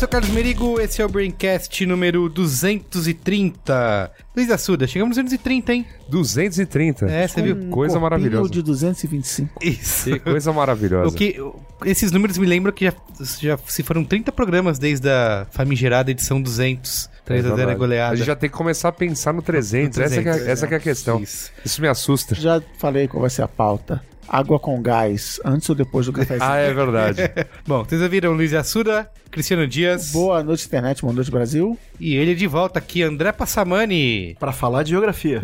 sou o Carlos Merigo, esse é o Braincast número 230. Luiz Assuda, chegamos no 230, hein? 230. É, você viu? Um Coisa maravilhosa. de 225. Isso. Que coisa maravilhosa. O que, esses números me lembram que já, já se foram 30 programas desde a famigerada edição 200. 3 a 0 é goleada. A gente já tem que começar a pensar no 300. No Essa, que é, 300, essa que é a questão. Isso. Isso. me assusta. Já falei qual vai ser a pauta. Água com gás, antes ou depois do cafezinho. Ah, é verdade. Bom, vocês ouviram Luiz Assuda, Cristiano Dias Boa noite, internet, boa noite, Brasil. e ele de volta aqui, André Passamani. Pra falar de geografia.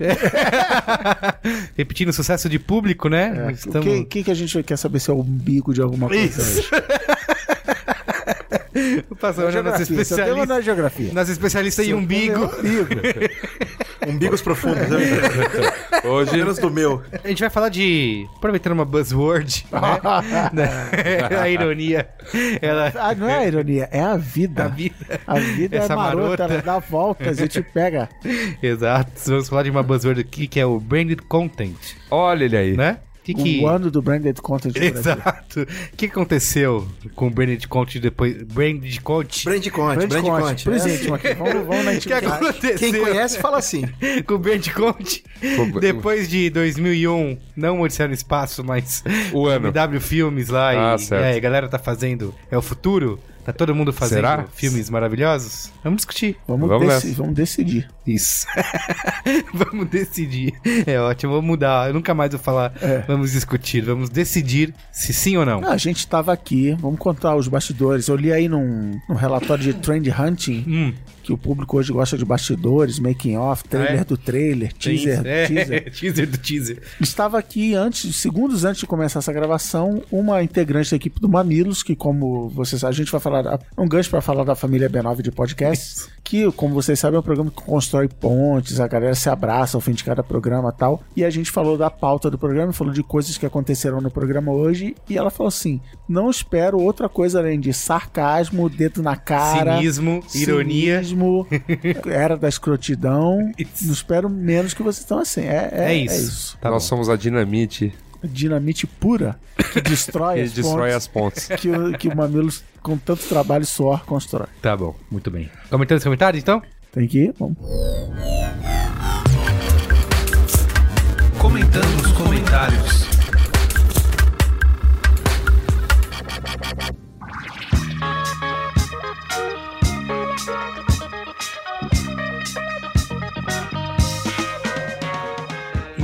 Repetindo o sucesso de público, né? O que, que, que a gente quer saber se é o umbigo de alguma coisa Isso. hoje? O Passamani é nosso Geografia, seu tema especialista, não é geografia. nosso especialista em umbigo. é umbigo. Umbigos profundos, né? Hoje, Menos do meu. A gente vai falar de. Aproveitando uma buzzword, né? a ironia. Ela. ah, não é a ironia, é a vida. A vida. A vida Essa é marota, marota. ela dá voltas e te pega. Exato. Vamos falar de uma buzzword aqui que é o branded content, olha ele aí. né? Que que... O ano do branded content do Brasil. Exato. O que aconteceu com o branded content depois? Branded content? Brand Conte, Brand Brand content, Conte. por É íntimo aqui. Vamos, vamos na intimidade. aconteceu Quem conhece, fala assim. com o branded content? Depois de 2001, não Odisseia no Espaço, mas O ano. W Filmes lá Ah, e, certo. é, a galera tá fazendo. É o futuro? Tá todo mundo fazendo Será? filmes maravilhosos? Vamos discutir. Vamos, Vamos deci- vamos decidir. Isso. vamos decidir. É ótimo, vamos mudar. Eu nunca mais vou falar. É. Vamos discutir. Vamos decidir se sim ou não. Ah, a gente estava aqui, vamos contar os bastidores. Eu li aí num, num relatório de Trend Hunting Hum, que o público hoje gosta de bastidores, making off, trailer É? do trailer, teaser, é, teaser. teaser do teaser. Estava aqui antes, segundos antes de começar essa gravação, uma integrante da equipe do Mamilos, que como vocês sabem, a gente vai falar, um gancho para falar da família B9 de podcast, que como vocês sabem é um programa que constrói pontes, a galera se abraça ao fim de cada programa e tal, e a gente falou da pauta do programa, falou de coisas que aconteceram no programa hoje, e ela falou assim, não espero outra coisa além de sarcasmo, dedo na cara... Cinismo, ironia. era da escrotidão. Não espero menos que vocês estão assim. É, é, É é isso. isso. Tá Nós bom. somos a dinamite Dinamite pura que destrói, que as, destrói pontes as pontes. que, o, que o Mamilos, com tanto trabalho e suor, constrói. Tá bom, muito bem. Comentando os comentários, então? Tem que ir? Vamos. Comentando os comentários.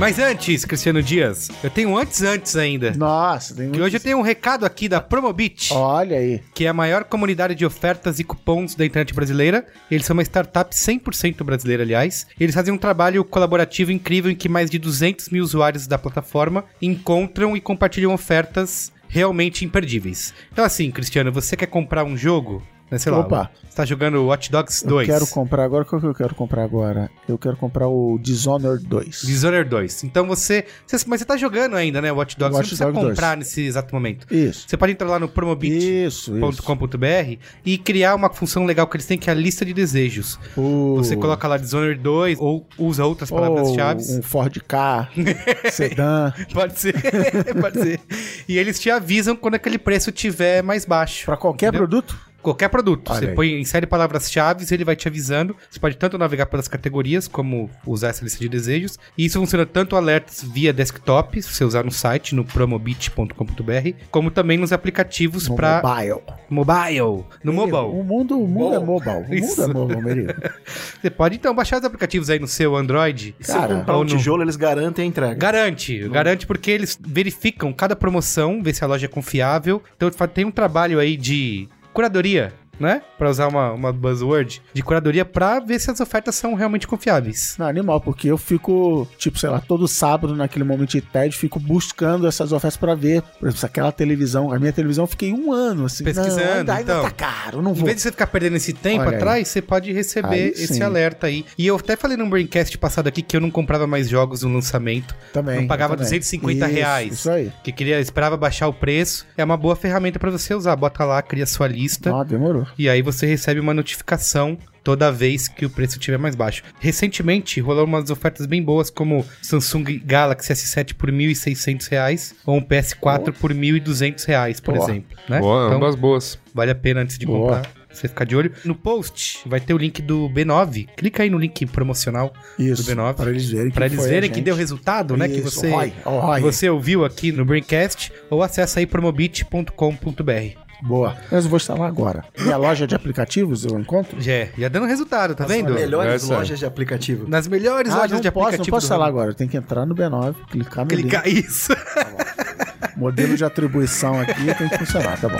Mas antes, Cristiano Dias, eu tenho antes antes ainda. Nossa, tem Que hoje eu tenho um recado aqui da Promobit. Olha aí. que é a maior comunidade de ofertas e cupons da internet brasileira. Eles são uma startup 100% brasileira, aliás. Eles fazem um trabalho colaborativo incrível em que mais de 200 mil usuários da plataforma encontram e compartilham ofertas realmente imperdíveis. Então assim, Cristiano, você quer comprar um jogo? Né, sei lá, Opa. você tá jogando Watch Dogs Eu 2. quero comprar agora. Qual que eu quero comprar agora? Eu quero comprar o Dishonored 2. Dishonored 2. Então você, você- Mas você tá jogando ainda, né, Watch Dogs? Watch você não precisa Dogs 2. comprar nesse exato momento. Isso. Você pode entrar lá no Promobit. Isso, isso. .com.br e criar uma função legal que eles têm que é a lista de desejos. O- Você coloca lá Dishonored 2 ou usa outras palavras-chave. Um Ford K, sedã. Pode ser, pode ser. E eles te avisam quando aquele preço tiver mais baixo. Pra qualquer Entendeu? produto? Qualquer produto. Olha você aí. põe, insere palavras-chave, ele vai te avisando. Você pode tanto navegar pelas categorias, como usar essa lista de desejos. E isso funciona tanto alertas via desktop, se você usar no site, no promobit.com.br, como também nos aplicativos No para mobile. mobile. No O mobile. mundo, o mundo é mobile. O mundo é mobile, Merigo. Você pode então baixar os aplicativos aí no seu Android. Cara, ou no- tijolo, eles garantem a entrega. Garante, garante porque eles verificam cada promoção, vê se a loja é confiável. Então tem um trabalho aí de curadoria né? Pra usar uma, uma buzzword de curadoria pra ver se as ofertas são realmente confiáveis. Não, animal, porque eu fico, tipo, sei lá, todo sábado, naquele momento de tédio, fico buscando essas ofertas pra ver. Por exemplo, se aquela televisão, a minha televisão, eu fiquei um ano, assim. Pesquisando, não, ainda, ainda então. tá caro, não Em vou. vez de você ficar perdendo esse tempo Olha aí. atrás, você pode receber Aí esse sim. alerta aí. E eu até falei num Braincast passado aqui que eu não comprava mais jogos no lançamento. Também. não pagava também. 250 Isso, reais. Isso aí. Que queria, esperava baixar o preço. É uma boa ferramenta pra você usar. Bota lá, cria sua lista. Ó, demorou. E aí você recebe uma notificação toda vez que o preço estiver mais baixo. Recentemente, rolou umas ofertas bem boas, como Samsung Galaxy S7 por 1.600 reais, ou um PS4 por 1.200 reais, por Boa. exemplo. Né? Boa, Então, ambas boas. vale a pena antes de Boa. comprar. Você ficar de olho. No post vai ter o link do B9. Clica aí no link promocional Isso. do B9. Pra eles verem que eles verem que deu resultado, né? Que Isso, você, ROI, ROI. que você ouviu aqui no Braincast. Ou acessa aí promobit.com.br. Boa. Mas eu vou instalar agora. Minha loja de aplicativos eu encontro? Já, já dando resultado, tá vendo? Melhores Essa- lojas de aplicativo. Nas melhores Ah, lojas não de posso, aplicativo não posso instalar agora. Eu tenho que entrar no B9, clicar no Clicar isso. link. Modelo de atribuição aqui tem que funcionar, tá bom.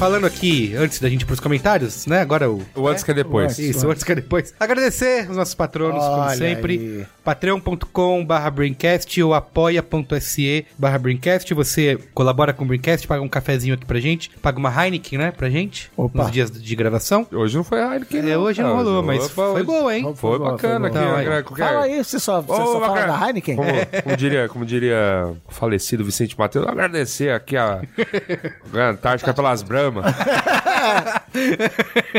Falando aqui, antes da gente ir pros comentários, né? Agora o. O antes que é depois. Isso. Isso, antes que é depois. Agradecer os nossos patronos, como Olha sempre. aí. patreon.com barra Braincast ou apoia.se barra Braincast. Você colabora com o Braincast, paga um cafezinho aqui pra gente, paga uma Heineken, né, pra gente, Opa. nos dias de gravação. Hoje não foi a Heineken, É, hoje não Ah, rolou, mas opa, foi hoje- boa, hein? Foi boa, bacana. foi aqui, Então, qualquer- Fala aí, você só, você Ô, só fala da Heineken? Como, como diria, como diria o falecido Vicente Matheus, agradecer aqui a, a Antártica pelas Bramas.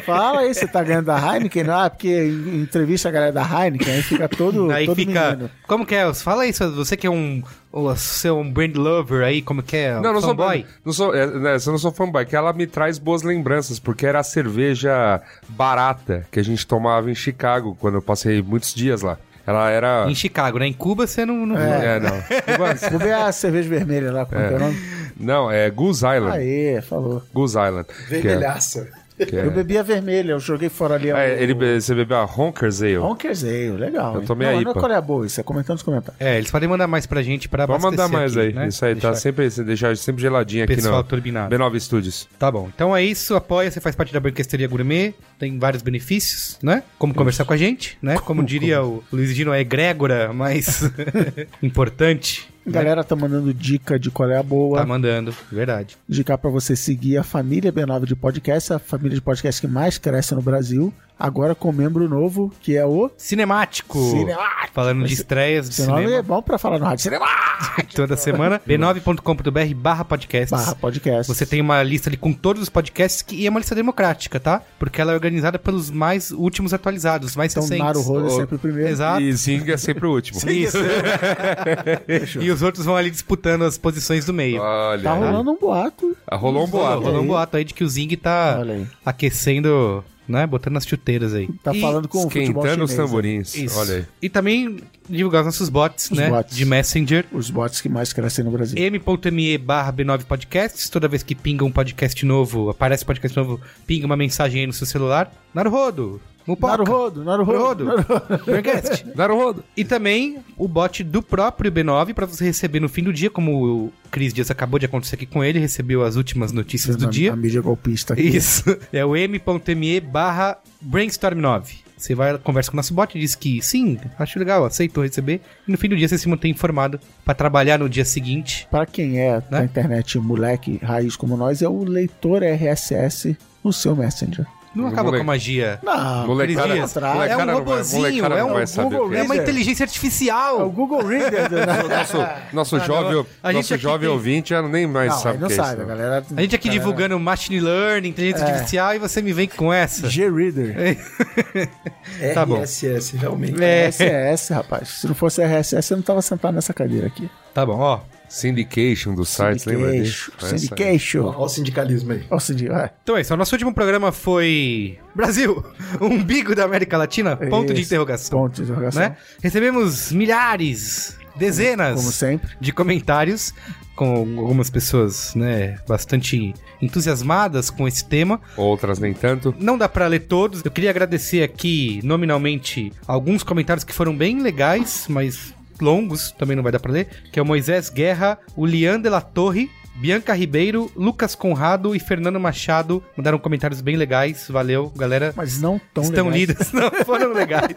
Fala aí, você tá ganhando da Heineken? Ah, porque em- entrevista a galera da Heineken, aí fica todo, Aí todo fica. menino. Como que é? Fala isso, você que é um. Você é um brand lover aí, como que é? Não, não sou Fanboy? Não sou, é, né, eu não sou fanboy, que ela me traz boas lembranças, porque era a cerveja barata que a gente tomava em Chicago, quando eu passei muitos dias lá. Ela era. Em Chicago, né? Em Cuba você não. não É, não. Vou ver a cerveja vermelha lá, como é, que é o nome? Não, é Goose Island. Aê, falou. Goose Island. é- Vermelhaça. é- Eu bebi a vermelha, eu joguei fora ali. É, o- ele, você bebeu a Honkers Ale. Honkers Ale, legal. Eu hein? tomei não, a Não, IPA. qual é a boa? Isso é comentando nos comentários. É, eles podem mandar mais pra gente pra Pode mandar mais aqui, aí. né? Isso aí tá Deixar sempre, deixar sempre geladinho aqui Pessoal no turbinado. B9 Studios. Tá bom. Então é isso, apoia, você faz parte da Banquesteria Gourmet, tem vários benefícios, né? Como conversar com a gente, né? Como diria o Luiz Dino, é egrégora mais importante. A galera tá mandando dica de qual é a boa. Tá mandando, verdade. Indicar pra você seguir a família B9 de podcast, a família de podcast que mais cresce no Brasil. Agora com um membro novo, que é o Cinemático. Cinemático. Falando de estreias de nome é cinema bom pra falar no rádio. Cinema toda semana. b9.com.br barra podcasts. barra podcast. Você tem uma lista ali com todos os podcasts que, e é uma lista democrática, tá? Porque ela é organizada pelos mais últimos atualizados, os mais Então, recentes. Naruhodo é sempre o primeiro. Exato. E Zing é sempre o último. Isso. e os outros vão ali disputando as posições do meio. Olha. Tá rolando um boato. Ah, Rolou um boato. Rolou um boato aí de que o Zing tá aquecendo, né? Botando as chuteiras aí. Tá E- falando com o futebol Esquentando os né? tamborins. Isso. Olha aí. E também divulgar os nossos bots, Os né? bots. De Messenger. Os bots que mais crescem no Brasil. m.me barra B9 Podcasts. Toda vez que pinga um podcast novo, aparece um podcast novo, pinga uma mensagem aí no seu celular. Naruhodo. Mupoca. Naruhodo, Naruhodo. Naruhodo. Braincast. Naruhodo. E também o bot do próprio B9 para você receber no fim do dia, como o Cris Dias acabou de acontecer aqui com ele, recebeu as últimas notícias do A- dia. A mídia golpista aqui. Isso. É o m.me barra brainstorm9. Você vai, conversa com o nosso bot e diz que sim, acho legal, aceitou receber. E no fim do dia você se mantém informado para trabalhar no dia seguinte. Pra quem é da Né? internet moleque raiz como nós, é o leitor RSS no seu Messenger. Não acaba Moleque. com a magia. Não, Molecada, atrás. é molecada um não vai- robozinho, molecada é não um Google É é uma inteligência é o artificial. Google Reader. do- Nosso, nosso jovem, A gente nosso jovem tem- ouvinte já nem mais Não, sabe aí o não que é sabe, isso. a galera. A gente aqui galera- divulgando machine learning, inteligência É. artificial, e você me vem com essa. G-Reader. Tá bom. RSS, realmente. É, RSS, rapaz. Se não fosse RSS, eu não tava sentado nessa cadeira aqui. tá bom, ó. Syndication dos sites, lembra disso? Syndication. Essa- Syndication. Olha o sindicalismo aí. Ó, Cindy- é. Então é isso, o nosso último programa foi Brasil, umbigo da América Latina, ponto de Isso. interrogação. Ponto de interrogação. Né? Recebemos milhares, dezenas Como sempre. de comentários com algumas pessoas, né, bastante entusiasmadas com esse tema. Outras nem tanto. Não dá pra ler todos. Eu queria agradecer aqui nominalmente alguns comentários que foram bem legais, mas longos, também não vai dar pra ler, que é o Moisés Guerra, o Lian de la Torre, Bianca Ribeiro, Lucas Conrado e Fernando Machado mandaram comentários bem legais. Valeu, galera. Mas não tão Estão legais. lidas, não foram legais.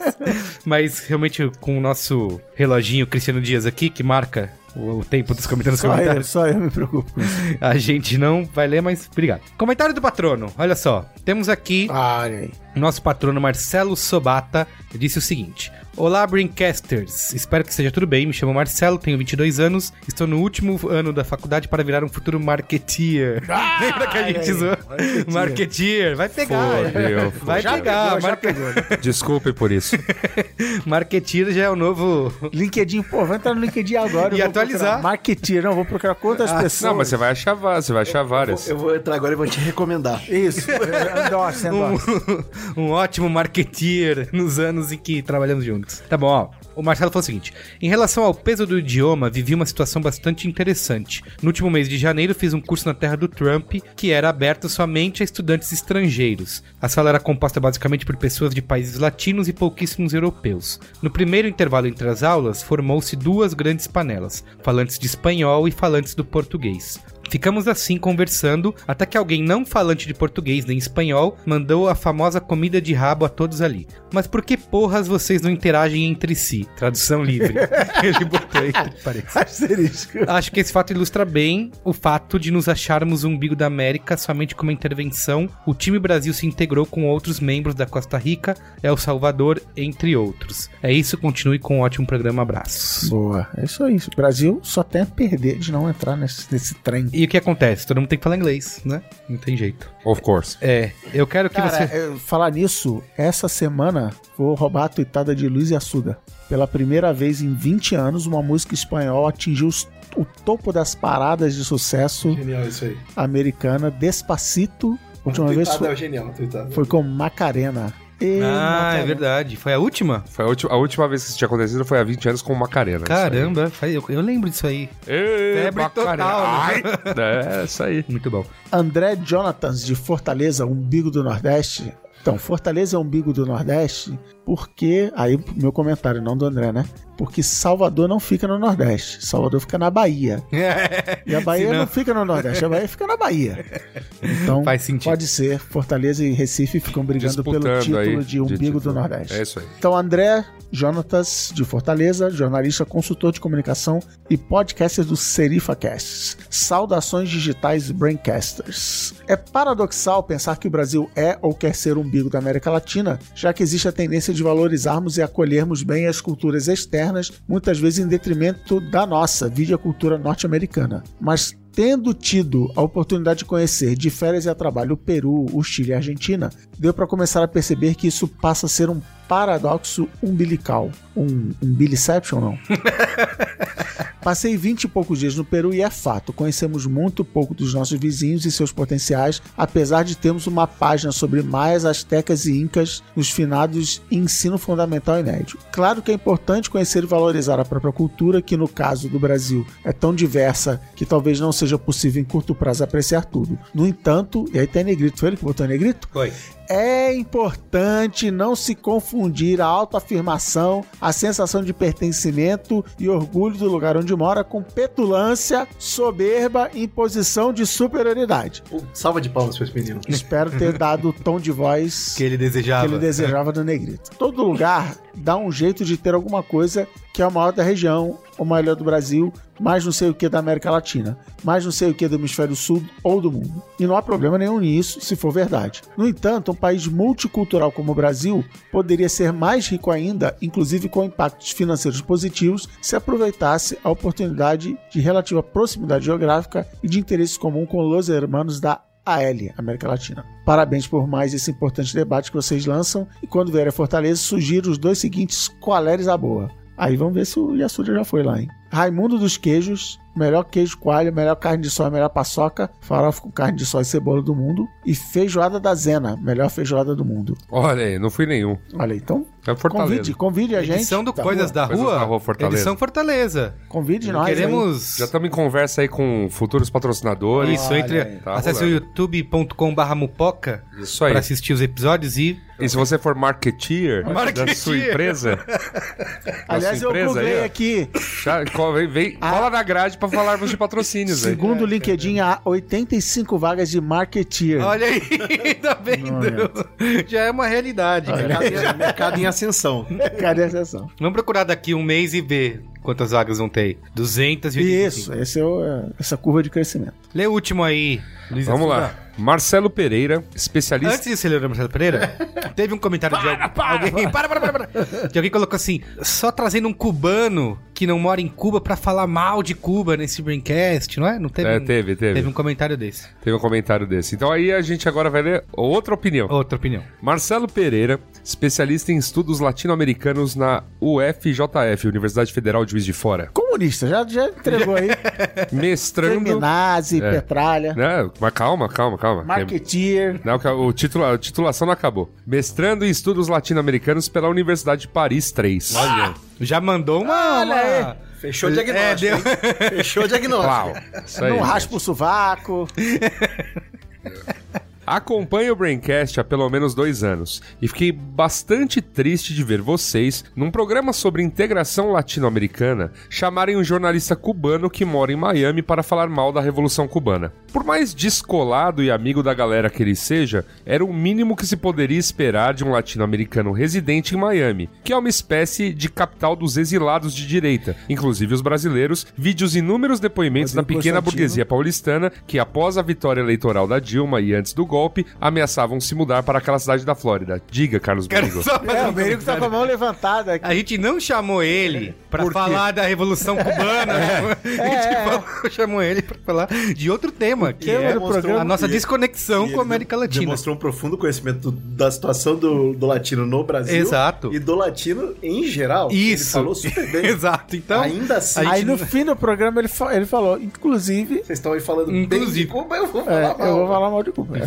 Mas realmente com o nosso reloginho Cristiano Dias aqui, que marca o, tempo dos comentários Só eu, comentários, só eu me preocupo com isso. a gente não vai ler, mas obrigado. Comentário do patrono, olha só. Temos aqui Ah, nosso patrono Marcelo Sobata disse o seguinte: Olá, Brincasters. Espero que esteja tudo bem. Me chamo Marcelo, tenho 22 anos. Estou no último ano da faculdade para virar um futuro marketeer. Lembra que a gente zoou? Marketeer. Vai pegar. Fodeu, Vai Já pegar. pegou, já Marque- pegou. né? Desculpe por isso. Marketeer já é o novo. LinkedIn, pô, vai entrar no LinkedIn agora. eu E vou atualizar. Marketeer, não, vou procurar quantas pessoas. Não, mas você vai achar, você vai achar várias. Eu vou entrar agora e vou te recomendar. Isso, endorse, endorse. um ótimo marketeer nos anos em que trabalhamos juntos. Tá bom, ó. O Marcelo falou o seguinte: em relação ao peso do idioma, vivi uma situação bastante interessante. No último mês de janeiro, fiz um curso na terra do Trump, que era aberto somente a estudantes estrangeiros. A sala era composta basicamente por pessoas de países latinos e pouquíssimos europeus. No primeiro intervalo entre as aulas, formou-se duas grandes panelas, falantes de espanhol e falantes do português. Ficamos assim conversando até que alguém não falante de português nem espanhol mandou a famosa comida de rabo a todos ali. Mas por que porras vocês não interagem entre si? Tradução livre. Ele botou aí, parece. Acho que esse fato ilustra bem o fato de nos acharmos o umbigo da América somente com uma intervenção. O time Brasil se integrou com outros membros da Costa Rica, El Salvador, entre outros. É isso, continue com um ótimo programa. Abraços. Boa, é isso aí. O Brasil só tem a perder de não entrar nesse, nesse trem. E o que acontece? Todo mundo tem que falar inglês, né? Não tem jeito. Of course. É, eu quero que Cara, você. eu- falar nisso, essa semana vou roubar a tuitada de Luiz Assuda. Pela primeira vez em 20 anos, uma música espanhola atingiu os- o topo das paradas de sucesso Genial isso aí. americana, Despacito. A última vez Tuitada foi, é genial, tuitada. foi com Macarena. E Ah, é verdade. Foi a última? Foi a, última, a última vez que isso tinha acontecido foi há 20 anos com o Macarena. Caramba, eu, eu lembro disso aí. Febre Macarena. total, Ai, É, isso aí. Muito bom. André Jonathans, de Fortaleza, umbigo do Nordeste. Então, Fortaleza é umbigo do Nordeste porque. Aí, meu comentário, não do André, né? Porque Salvador não fica no Nordeste. Salvador fica na Bahia. E a Bahia Senão- não fica no Nordeste, a Bahia fica na Bahia. Então, Faz sentido. pode ser. Fortaleza e Recife ficam brigando pelo Disputando título aí. de umbigo título. do Nordeste. É isso aí. Então, André Jonatas, de Fortaleza, jornalista, consultor de comunicação e podcaster do SerifaCast. Saudações digitais Braincasters. É paradoxal pensar que o Brasil é ou quer ser o umbigo da América Latina, já que existe a tendência de valorizarmos e acolhermos bem as culturas externas, muitas vezes em detrimento da nossa, vide a cultura norte-americana. Mas Tendo tido a oportunidade de conhecer de férias e a trabalho o Peru, o Chile e a Argentina, deu para começar a perceber que isso passa a ser um paradoxo umbilical. Um umbiliception, não? Passei 20 e poucos dias no Peru e é fato, conhecemos muito pouco dos nossos vizinhos e seus potenciais, apesar de termos uma página sobre maias, astecas e incas nos finados ensino fundamental e médio. Claro que é importante conhecer e valorizar a própria cultura, que no caso do Brasil é tão diversa que talvez não seja possível em curto prazo apreciar tudo. No entanto, e aí tem negrito, foi ele que botou negrito? Foi. É importante não se confundir a autoafirmação, a sensação de pertencimento e orgulho do lugar onde mora com petulância, soberba e imposição de superioridade. Salva de palmas pra esse menino. Espero ter dado o tom de voz Que ele desejava. que ele desejava do negrito. Todo lugar dá um jeito de ter alguma coisa que é o maior da região, o maior do Brasil, mais não sei o que da América Latina, mais não sei o que do hemisfério sul ou do mundo. E não há problema nenhum nisso, se for verdade. No entanto, um país multicultural como o Brasil poderia ser mais rico ainda, inclusive com impactos financeiros positivos, se aproveitasse a oportunidade de relativa proximidade geográfica e de interesse comum com os hermanos da AL, América Latina. Parabéns por mais esse importante debate que vocês lançam e quando vier a Fortaleza, sugiro os dois seguintes coleres à boa. Aí vamos ver se o Yasuda já foi lá, hein? Raimundo dos Queijos, melhor queijo coalho, melhor carne de soja, melhor paçoca, farofa com carne de soja e cebola do mundo. E feijoada da Zena, melhor feijoada do mundo. Olha aí, não fui nenhum. Olha, então É Fortaleza. convide, convide a gente. Edição do da Coisas rua. da Coisas Rua. da Rua, Fortaleza. Edição Fortaleza. Convide nós. aí. Queremos. Já estamos em conversa aí com futuros patrocinadores. Isso, entre. aí. Tá acesse o rolando. youtube.com/barra mupoca Isso aí. pra assistir os episódios e. E se você for marketeer, da Marketeer. sua empresa, Aliás, sua eu empresa aí, googlei aqui. já, vem, vem- Ah. cola na grade pra falarmos de patrocínios aí. Segundo o LinkedIn, há 85 vagas de marketeer. Olha aí, tá vendo? Já é uma realidade, cara. Mercado em, mercado em ascensão. Cadê a sessão? Vamos procurar daqui um mês e ver quantas vagas vão ter. aí. 285. Isso, esse é o- essa curva de crescimento. Lê o último aí, Luiz Vamos Assuda. lá. Marcelo Pereira, especialista. Antes de você ler o Marcelo Pereira, teve um comentário de alguém. alguém para, para, para, para. De alguém que colocou assim: só trazendo um cubano que não mora em Cuba pra falar mal de Cuba nesse Braincast, não é? Não teve? É, um, teve, teve. Teve um comentário desse. Teve um comentário desse. Então aí a gente agora vai ler outra opinião. Outra opinião. Marcelo Pereira, especialista em estudos latino-americanos na UFJF, Universidade Federal de Juiz de Fora. Comunista, já, já entregou aí. Mestrando. Feminazi, É. Petralha, Né? Mas calma, calma, calma. marketeer. Não, que o título, a titulação não acabou. Mestrando em estudos latino-americanos pela Universidade de Paris 3. Olha. Já mandou uma. Olha aí. uma... Fechou o É, diagnóstico. deu- hein? Fechou o diagnóstico. Uau. Isso aí. Não raspa o sovaco. Acompanho o Braincast há pelo menos dois anos e fiquei bastante triste de ver vocês, num programa sobre integração latino-americana, chamarem um jornalista cubano que mora em Miami para falar mal da Revolução Cubana. Por mais descolado e amigo da galera que ele seja, era o mínimo que se poderia esperar de um latino-americano residente em Miami, que é uma espécie de capital dos exilados de direita, inclusive os brasileiros, vide os inúmeros depoimentos da pequena burguesia paulistana que, após a vitória eleitoral da Dilma e antes do golpe, ameaçavam se mudar para aquela cidade da Flórida. Diga, Carlos Berigo. É, o Merigo tá com a mão levantada aqui. A gente não chamou ele pra falar da Revolução Cubana. né? A gente É, falou- chamou ele pra falar de outro tema, que é a nossa E- desconexão E com a América Latina. Demonstrou um profundo conhecimento da situação do, do latino no Brasil. Exato. E do latino em geral. Isso. Ele falou super bem. Exato. Então, Ainda assim, Aí gente no fim do programa ele, fa- ele falou, inclusive, vocês estão aí falando bem Inclusive. de Cuba, eu vou falar é, mal. eu vou falar mal de Cuba.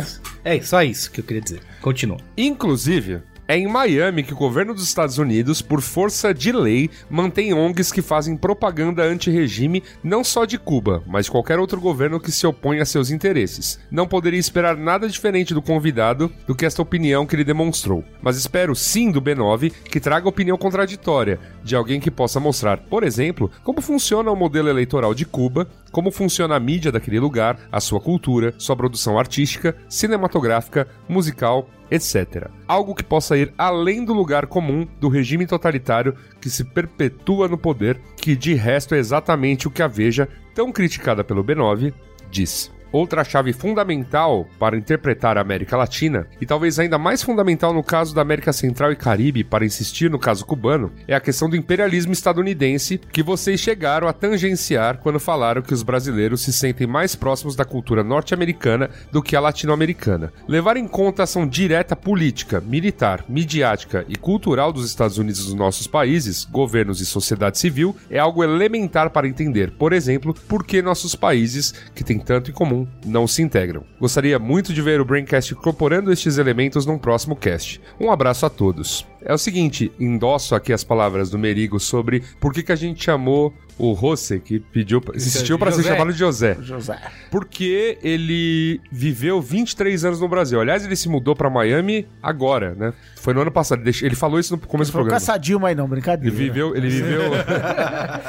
É. é só isso que eu queria dizer. Continua. Inclusive, é em Miami que o governo dos Estados Unidos, por força de lei, mantém ONGs que fazem propaganda anti-regime não só de Cuba, mas de qualquer outro governo que se opõe a seus interesses. Não poderia esperar nada diferente do convidado do que esta opinião que ele demonstrou. Mas espero sim do B9 que traga opinião contraditória, de alguém que possa mostrar, por exemplo, como funciona o modelo eleitoral de Cuba, como funciona a mídia daquele lugar, a sua cultura, sua produção artística, cinematográfica, musical, etc. Algo que possa ir além do lugar comum do regime totalitário que se perpetua no poder, que de resto é exatamente o que a Veja, tão criticada pelo B9, diz. Outra chave fundamental para interpretar a América Latina, e talvez ainda mais fundamental no caso da América Central e Caribe para insistir no caso cubano, é a questão do imperialismo estadunidense que vocês chegaram a tangenciar quando falaram que os brasileiros se sentem mais próximos da cultura norte-americana do que a latino-americana. Levar em conta a ação direta política, militar, midiática e cultural dos Estados Unidos dos nossos países, governos e sociedade civil, é algo elementar para entender, por exemplo, por que nossos países, que têm tanto em comum, não se integram. Gostaria muito de ver o Braincast incorporando estes elementos num próximo cast. Um abraço a todos. É o seguinte, endosso aqui as palavras do Merigo sobre por que, que a gente chamou o Rossi, que pediu, insistiu para ser chamado de José. José. Porque ele viveu 23 anos no Brasil. Aliás, ele se mudou pra Miami agora, né? Foi no ano passado. Ele- Ele falou isso no começo do Foi programa. caçadinho, mas não, Ele brincadeira. viveu, ele viveu,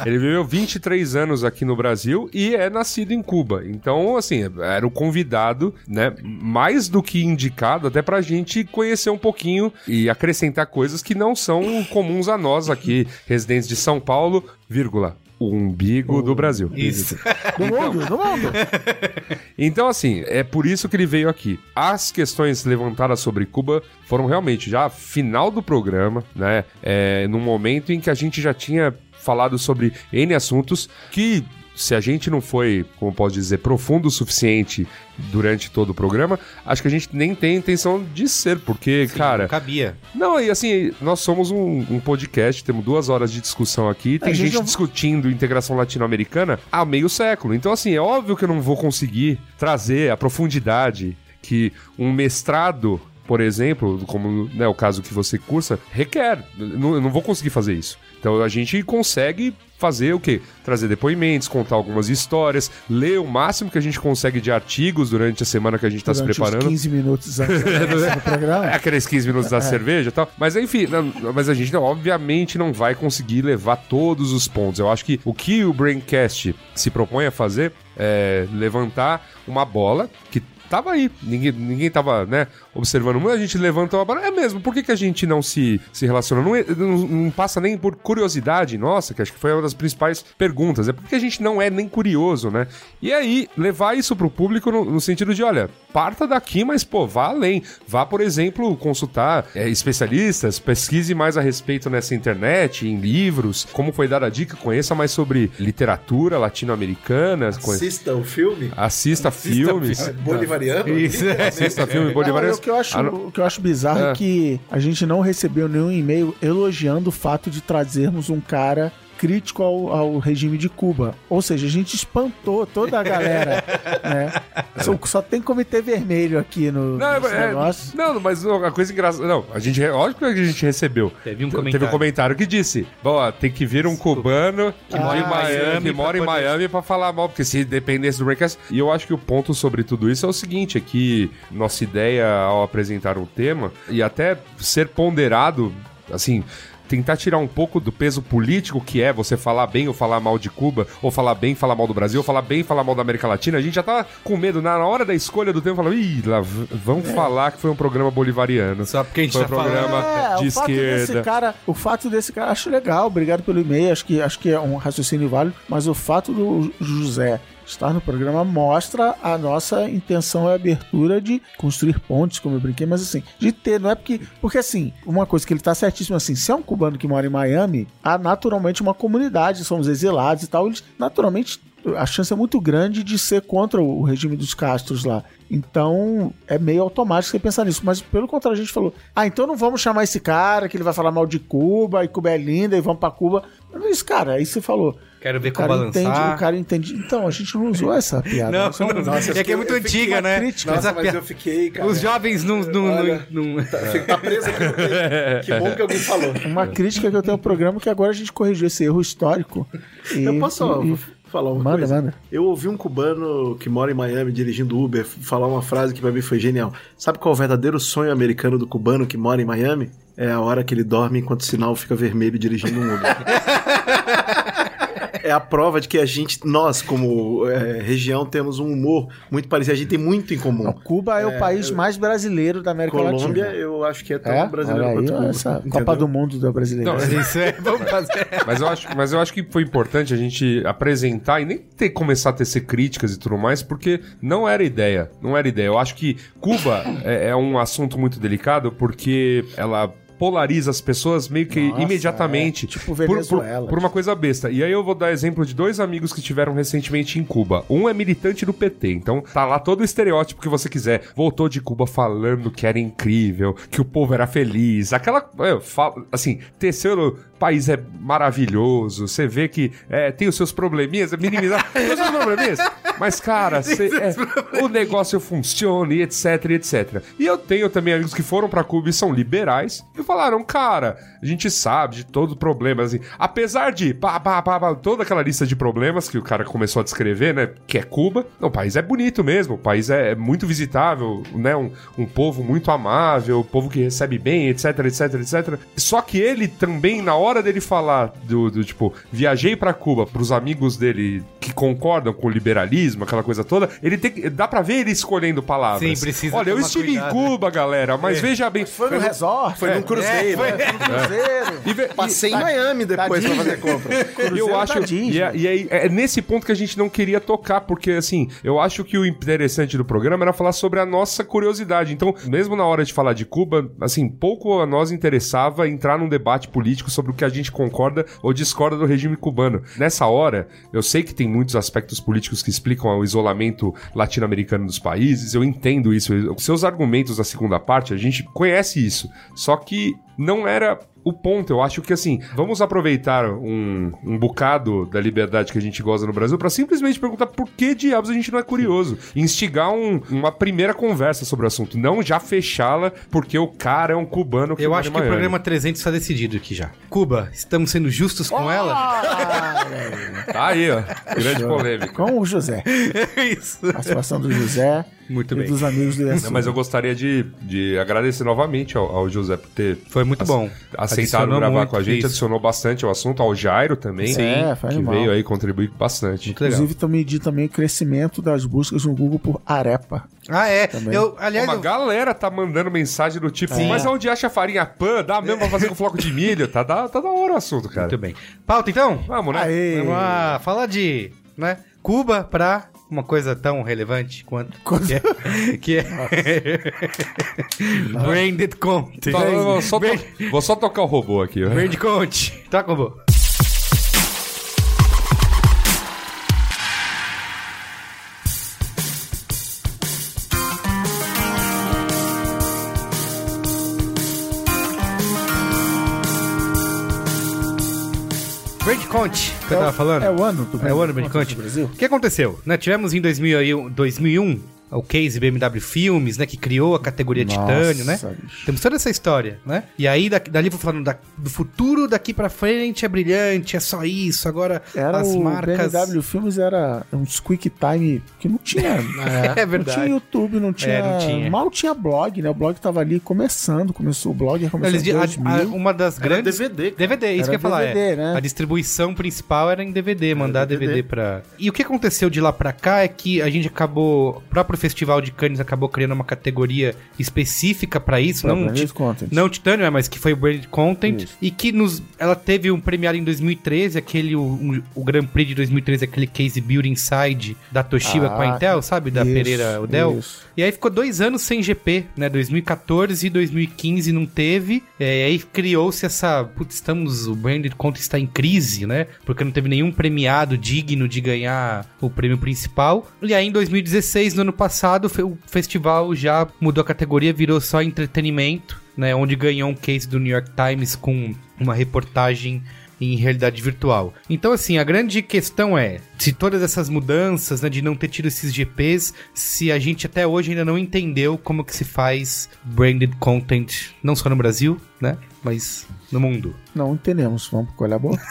ele viveu 23 anos aqui no Brasil e é nascido em Cuba. Então, assim, era o convidado, né, mais do que indicado até pra gente conhecer um pouquinho e acrescentar coisas que não são comuns a nós aqui, residentes de São Paulo, vírgula, o umbigo do Brasil. Isso. Do mundo, do mundo. Então, assim, é por isso que ele veio aqui. As questões levantadas sobre Cuba foram realmente já final do programa, né? É, num momento em que a gente já tinha falado sobre N assuntos que se a gente não foi, como posso dizer, profundo o suficiente durante todo o programa, acho que a gente nem tem intenção de ser, porque, cara. Não cabia. Não, e assim, nós somos um, um podcast, temos duas horas de discussão aqui, tem A gente gente não- discutindo integração latino-americana há meio século. Então, assim, é óbvio que eu não vou conseguir trazer a profundidade que um mestrado. Por exemplo, como né, o caso que você cursa, requer. Não- Eu não vou conseguir fazer isso. Então a gente consegue fazer o quê? Trazer depoimentos, contar algumas histórias, ler o máximo que a gente consegue de artigos durante a semana que a gente está se Durante os preparando. 15 minutos programa. É, aqueles 15 minutos da cerveja e tal. Mas enfim, não- mas a gente não- obviamente não vai conseguir levar todos os pontos. Eu acho que o que o Braincast se propõe a fazer é levantar uma bola que tava aí. Ninguém, ninguém tava, né, observando muito. A gente levantou a bola. É mesmo, por que, que a gente não se, se relaciona? Não, não, não passa nem por curiosidade nossa, que acho que foi uma das principais perguntas. É porque a gente não é nem curioso, né? E aí, levar isso pro público no, no sentido de, olha, parta daqui, mas, pô, vá além. Vá, por exemplo, consultar é, especialistas, pesquise mais a respeito nessa internet, em livros. Como foi dada a dica, conheça mais sobre literatura latino-americana. conhe- Assista o filme. Assista, filmes. Bolivariano. Isso, é. Assista filme Não, bolivariano. o, que eu acho, Ah, o que eu acho bizarro é. É. que a gente não recebeu nenhum e-mail elogiando o fato de trazermos um cara crítico ao, ao regime de Cuba. Ou seja, a gente espantou toda a galera, né? Só, só tem comitê vermelho aqui no, Não, é- negócio. não, mas a coisa engraçada. Não, a gente. Lógico que a gente recebeu. Teve um Teve comentário. um comentário que disse: Bom, tem que vir um cubano que Ah, mora em Miami, que pra mora em Miami pra falar mal, porque se dependesse do Braincast. E eu acho que o ponto sobre tudo isso é o seguinte: é que nossa ideia ao apresentar um tema e até ser ponderado, assim. Tentar tirar um pouco do peso político que é você falar bem ou falar mal de Cuba, ou falar bem e falar mal do Brasil, ou falar bem e falar mal da América Latina. A gente já tava com medo na hora da escolha do tema, falando, ih, lá, vamos falar que foi um programa bolivariano. Só porque a gente Foi um tá falando. programa de É, o fato desse esquerda. cara, o fato desse cara, acho legal, obrigado pelo e-mail, acho que, acho que é um raciocínio válido, mas o fato do José estar no programa mostra a nossa intenção e abertura de construir pontes, como eu brinquei, mas assim, de ter, não é porque, porque assim, uma coisa que ele tá certíssimo assim, se é um cubano que mora em Miami, há naturalmente uma comunidade, somos exilados e tal, eles naturalmente a chance é muito grande de ser contra o regime dos Castros lá. Então, é meio automático você pensar nisso. Mas, pelo contrário, a gente falou: ah, então não vamos chamar esse cara, que ele vai falar mal de Cuba, e Cuba é linda, e vamos pra Cuba. É isso, cara. Aí você falou. Quero ver O como cara, balançar. entende, o cara entende. Então, a gente não usou essa piada. Não, é um- não, Nossa, é que é muito antiga, uma né? crítica. Nossa, mas eu fiquei, cara. Os jovens não. não, Olha, não- não- Fica tá preso aqui. no. Que bom que alguém falou. Uma crítica que eu tenho ao programa que agora a gente corrigiu esse erro histórico. E, Eu posso e- falar uma Manda, coisa? manda. Eu ouvi um cubano que mora em Miami dirigindo Uber falar uma frase que pra mim foi genial. Sabe qual é o verdadeiro sonho americano do cubano que mora em Miami? É a hora que ele dorme enquanto o sinal fica vermelho dirigindo um Uber. É a prova de que a gente, nós, como é, região, temos um humor muito parecido. A gente tem muito em comum. Não, Cuba é, o país mais brasileiro da América Colômbia, Latina. eu acho que é tão É, brasileiro olha aí, quanto Cuba. essa entendeu? Copa do Mundo da brasileira. Não, Isso é, vamos fazer. Mas eu, acho, mas eu acho que foi importante a gente apresentar e nem ter, começar a tecer críticas e tudo mais, porque não era ideia. Não era ideia. Eu acho que Cuba é, é um assunto muito delicado porque ela polariza as pessoas meio que Nossa, imediatamente. é, tipo por, por, Venezuela. por uma coisa besta. E aí eu vou dar exemplo de dois amigos que tiveram recentemente em Cuba. Um é militante do PT, então tá lá todo o estereótipo que você quiser. Voltou de Cuba falando que era incrível, que o povo era feliz. Aquela. é, assim, teceu o país é maravilhoso. Você vê que é, tem os seus probleminhas, é minimizar. os seus probleminhas. Mas, cara, cê- é, o negócio funciona e etc, etc. E eu tenho também amigos que foram pra Cuba e são liberais e falaram, cara, a gente sabe de todos os problemas. Assim, apesar de pá, pá, pá, pá, toda aquela lista de problemas que o cara começou a descrever, né? Que é Cuba. O país é bonito mesmo, o país é muito visitável, né? Um, um povo muito amável, um povo que recebe bem, etc, etc, etc. Só que ele também, na hora dele falar do, do tipo, viajei pra Cuba, pros amigos dele que concordam com o liberalismo, aquela coisa toda, ele tem que. Dá pra ver ele escolhendo palavras. Sim, precisa Olha, eu estive cuidado. em Cuba, galera, mas É. veja bem. Foi no resort, Foi num cruzeiro. foi- né? no cruzeiro. E ve- Passei e- em Miami depois pra fazer compra. eu acho. E, é, e aí, é nesse ponto que a gente não queria tocar, porque assim, eu acho que o interessante do programa era falar sobre a nossa curiosidade. Então, mesmo na hora de falar de Cuba, assim, pouco a nós interessava entrar num debate político sobre o que a gente concorda ou discorda do regime cubano. Nessa hora, eu sei que tem muitos aspectos políticos que explicam o isolamento latino-americano dos países. Eu entendo isso. Os seus argumentos da segunda parte, a gente conhece isso. Só que não era o ponto. Eu acho que assim, vamos aproveitar um, um bocado da liberdade que a gente goza no Brasil para simplesmente perguntar por que diabos a gente não é curioso. Instigar um- uma primeira conversa sobre o assunto, não já fechá-la porque o cara é um cubano que Eu acho que o programa 300 está decidido aqui já. Cuba, estamos sendo justos com ela? Tá aí, ó. Grande polêmica. Com o José. Isso. A situação do José Muito e bem. dos amigos do. Não, mas eu gostaria de, de agradecer novamente ao, ao José por ter Foi muito bom. aceitado Adicionou gravar muito com a gente, isso. adicionou bastante ao assunto, ao Jairo também, Sim, É, foi que animal. veio aí contribuir bastante. Muito legal. Inclusive, também medi também o crescimento das buscas no Google por arepa. Ah, é. Também. Eu, aliás, Uma eu- galera tá mandando mensagem do tipo, É. mas onde acha farinha pan? Dá mesmo pra fazer com floco de milho? Tá, da- tá da hora o assunto, cara. muito bem. Pauta, então? Vamos, né? Aê! Vamos lá, falar de, né, Cuba pra uma coisa tão relevante quanto que é, que é branded content. Tá, eu vou, só to- vou só tocar o robô aqui. ó. Brand content. Tá, robô. Brand Conte, que eu tava falando. É o ano do É o ano do Conte. do Brasil. O que aconteceu? Né, tivemos em 2001, 2001 o case BMW Filmes, né, que criou a categoria Nossa, Titânio, né? bicho. Temos toda essa história, né? E aí, da- dali vou falando da- do futuro daqui pra frente é brilhante, é só isso, agora Era as o marcas... BMW Filmes era uns quick time que não tinha. É Não tinha verdade. YouTube, não tinha, É, não tinha. Mal tinha blog, né? O blog tava ali começando, começou o blog, começou Eles, em a- 2000. a- uma das Era grandes... DVD. DVD, isso Era que eu ia falar. DVD, é. né? A distribuição principal era em DVD, mandar DVD. DVD. pra. E o que aconteceu de lá pra cá é que a gente acabou. O próprio Festival de Cannes acabou criando uma categoria específica pra isso, Pra não, branded content. não Titânio, é, mas que foi o Branded Content. Isso. E que nos, ela teve um premiado em 2013, aquele. O, um- o Grand Prix de 2013, aquele Case Build Inside da Toshiba Ah, com a Intel, sabe? Da isso, Pereira Odell. isso. E aí ficou dois anos sem GP, né? 2014 e 2015 não teve. É, e aí criou-se essa. Putz, estamos. O Branded Content está em crise, né? Porque não teve nenhum premiado digno de ganhar o prêmio principal. E aí em 2016, no ano passado, fe- o festival já mudou a categoria, virou só entretenimento, né? Onde ganhou um case do New York Times com uma reportagem em realidade virtual. Então, assim, a grande questão é se todas essas mudanças, né, de não ter tido esses GPs, se a gente até hoje ainda não entendeu como que se faz branded content, não só no Brasil, né, mas no mundo. Não entendemos, vamos colher a boca.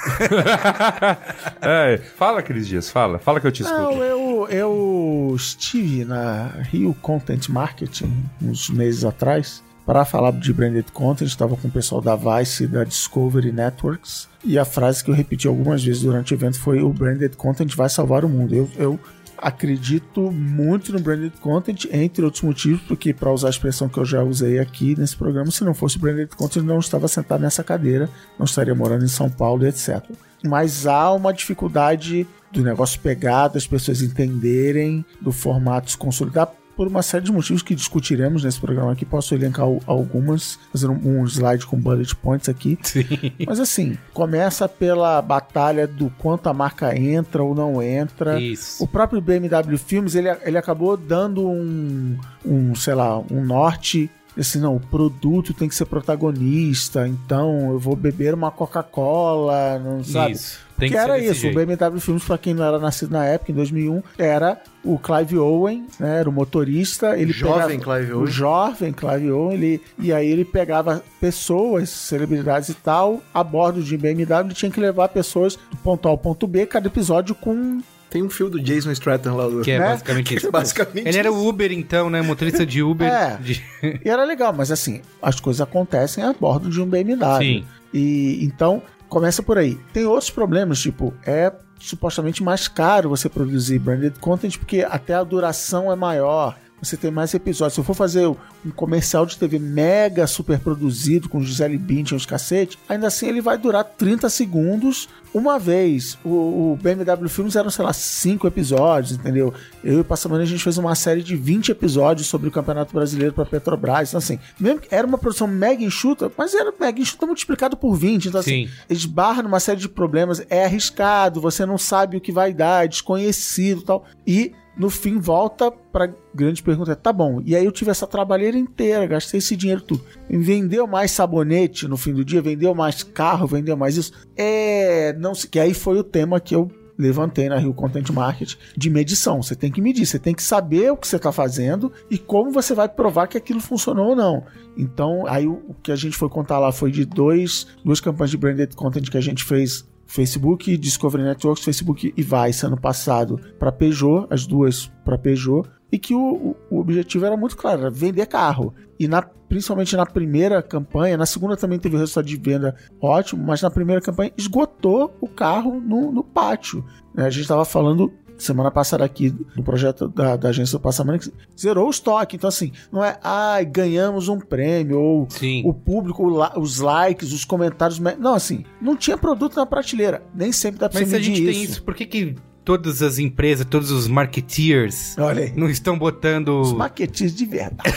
É, fala, Cris Dias, fala. Fala que eu te escuto. Não, eu, eu estive na Rio Content Marketing uns meses atrás para falar de branded content. Estava com o pessoal da Vice e da Discovery Networks. E a frase que eu repeti algumas vezes durante o evento foi: o branded content vai salvar o mundo. Eu, eu acredito muito no branded content, entre outros motivos, porque, para usar a expressão que eu já usei aqui nesse programa, se não fosse branded content, não estava sentado nessa cadeira, não estaria morando em São Paulo, etc. Mas há uma dificuldade do negócio pegar, das pessoas entenderem, do formato se consolidar, por uma série de motivos que discutiremos nesse programa aqui. Posso elencar al- algumas, fazendo um slide com bullet points aqui. Sim. Mas assim, começa pela batalha do quanto a marca entra ou não entra. Isso. O próprio BMW Filmes, ele, ele acabou dando um, um, sei lá, um norte. Assim, não, o produto tem que ser protagonista, então eu vou beber uma Coca-Cola, não sabe? Isso. Tem que, que ser era isso, jeito. o BMW Filmes, pra quem não era nascido na época, em 2001, era o Clive Owen, né, era o motorista. Ele Jovem pegava- Clive O Owen. jovem Clive Owen, ele, e aí ele pegava pessoas, celebridades e tal, a bordo de BMW, ele tinha que levar pessoas do ponto A ao ponto B, cada episódio com Tem um fio do Jason Stratham lá do... Que é né? basicamente Que isso. é basicamente Ele era isso. o Uber, então, né? Motorista de Uber. É. de- E era legal, mas assim, as coisas acontecem a bordo de um BMW. Sim. E então, começa por aí. Tem outros problemas, tipo, é supostamente mais caro você produzir branded content porque até a duração é maior. Você tem mais episódios. Se eu for fazer um comercial de TV mega super produzido, com Gisele Bündchen e os cacete, ainda assim ele vai durar 30 segundos uma vez. O, o BMW Filmes eram, sei lá, cinco episódios, entendeu? Eu e o Passamani a gente fez uma série de 20 episódios sobre o Campeonato Brasileiro para Petrobras. Então, assim, mesmo que era uma produção mega enxuta, mas era mega enxuta multiplicado por 20. Então, assim, Sim. barram numa série de problemas. É arriscado, você não sabe o que vai dar, é desconhecido e tal. E no fim volta pra grande pergunta, tá bom, e aí eu tive essa trabalheira inteira, gastei esse dinheiro tudo. Vendeu mais sabonete no fim do dia, vendeu mais carro, vendeu mais isso. É, não sei, que aí foi o tema que eu levantei na Rio Content Market de medição. Você tem que medir, você tem que saber o que você está fazendo e como você vai provar que aquilo funcionou ou não. Então, aí o, o que a gente foi contar lá foi de dois, duas campanhas de branded content que a gente fez Facebook, Discovery Networks, Facebook e Vice ano passado para Peugeot, as duas para Peugeot, e que o, o, objetivo era muito claro, era vender carro. E na, principalmente na primeira campanha, na segunda também teve resultado de venda ótimo, mas na primeira campanha esgotou o carro no, no pátio. né? A gente estava falando semana passada aqui no projeto da, da agência do Passamana que zerou o estoque. Então, assim, não é, ai, ganhamos um prêmio, ou Sim. o público, o os likes, os comentários. me- Não, assim, não tinha produto na prateleira. Nem sempre dá pra Mas se a gente tem isso, por que, que todas as empresas, todos os marketeers não estão botando. Os maquetes de verdade.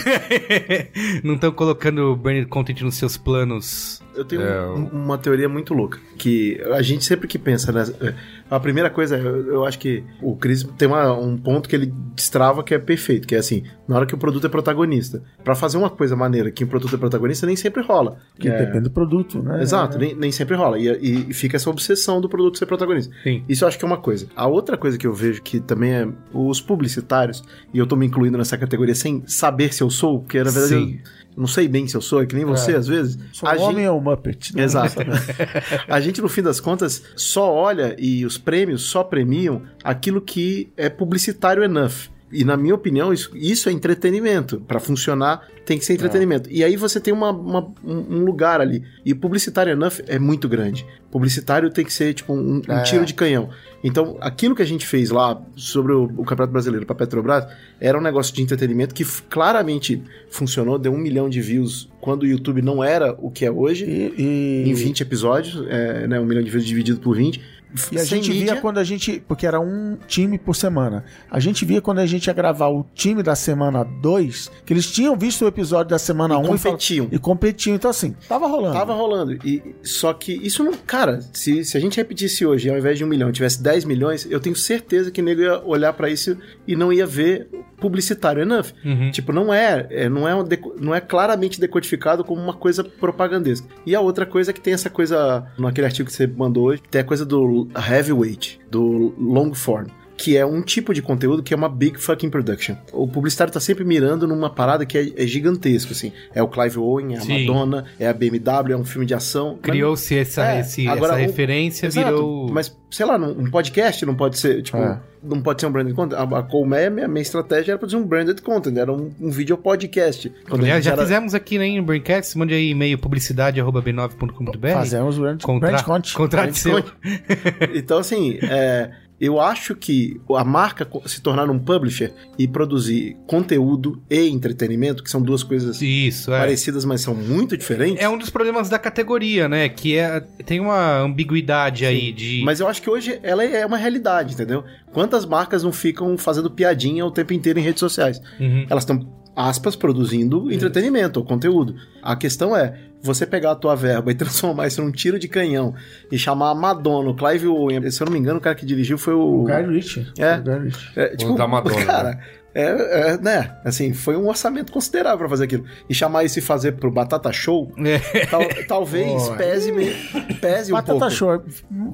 não estão colocando branded content nos seus planos? Eu tenho É, um- uma teoria muito louca. Que a gente sempre que pensa nessa. A primeira coisa, eu, eu acho que o Chris tem uma- um ponto que ele destrava que é perfeito, que é assim, na hora que o produto é protagonista. Pra fazer uma coisa maneira que o produto é protagonista, nem sempre rola. Que É, depende do produto, né? Exato, nem, nem sempre rola. E, e- e fica essa obsessão do produto ser protagonista. Sim. Isso eu acho que é uma coisa. A outra coisa que eu vejo que também é os publicitários, e eu tô me incluindo nessa categoria sem saber se eu sou, porque na verdade Sim. eu não sei bem se eu sou, é que nem você às vezes. Sou A um gente- homem ou Muppet? né? Exato. a gente, no fim das contas, só olha e os prêmios só premiam aquilo que é publicitário enough. E na minha opinião, isso, isso é entretenimento. Pra funcionar, tem que ser entretenimento. E aí você tem uma, uma- um lugar ali. E publicitário enough é muito grande. Publicitário tem que ser tipo um, um É. tiro de canhão. Então, aquilo que a gente fez lá sobre o, o Campeonato Brasileiro para Petrobras era um negócio de entretenimento que claramente funcionou, deu um milhão de views quando o YouTube não era o que é hoje E, e- em 20 episódios, é, né, um milhão de vezes dividido por 20. E a Sem gente mídia, via quando a gente. Porque era um time por semana. A gente via quando a gente ia gravar o time da semana 2, que eles tinham visto o episódio da semana 1 E um competiam. E competiam. Então, assim, tava rolando. Tava rolando. E, só que isso não. Cara, se, se a gente repetisse hoje, ao invés de um milhão, tivesse 10 milhões, eu tenho certeza que o nego ia olhar pra isso e não ia ver publicitário enough. Uhum. Tipo, não é, é, não, é um deco- não é claramente decodificado como uma coisa propagandesca. E a outra coisa é que tem essa coisa, naquele artigo que você mandou hoje, tem a coisa do heavyweight, do long form. Que é um tipo de conteúdo que é uma big fucking production. O publicitário tá sempre mirando numa parada que é, é gigantesco, assim. É o Clive Owen, é a Sim. Madonna, é a BMW, é um filme de ação. Criou-se essa, É, esse- agora essa o- referência, Exato, virou. Mas, sei lá, um podcast não pode ser, tipo, É. não pode ser um branded content. A, a Colmeia, minha, minha estratégia era produzir um branded content, era um, um vídeo podcast. Quando Aliás, já era- fizemos aqui né, no Braincast, mande aí e-mail publicidade.b9.com.br. Fazemos o grande, Contra... grande conte. Contrato seu. Então, assim, é, eu acho que a marca se tornar um publisher e produzir conteúdo e entretenimento, que são duas coisas Isso, é. parecidas, mas são muito diferentes. É um dos problemas da categoria, né? Que é, tem uma ambiguidade aí de. Mas eu acho que hoje ela é uma realidade, entendeu? Quantas marcas não ficam fazendo piadinha o tempo inteiro em redes sociais? Uhum. Elas estão, aspas, produzindo entretenimento ou conteúdo. A questão é, você pegar a tua verba e transformar isso num tiro de canhão e chamar a Madonna, o Clive Owen, se eu não me engano, o cara que dirigiu foi o... O Guy Ritchie. É. O Guy Ritchie. É, tipo, da Madonna, cara, é, é, né, assim, foi um orçamento considerável pra fazer aquilo. E chamar isso e fazer pro Batata Show, É. tal- talvez Pô, pese, me- pese um Batata pouco. Show.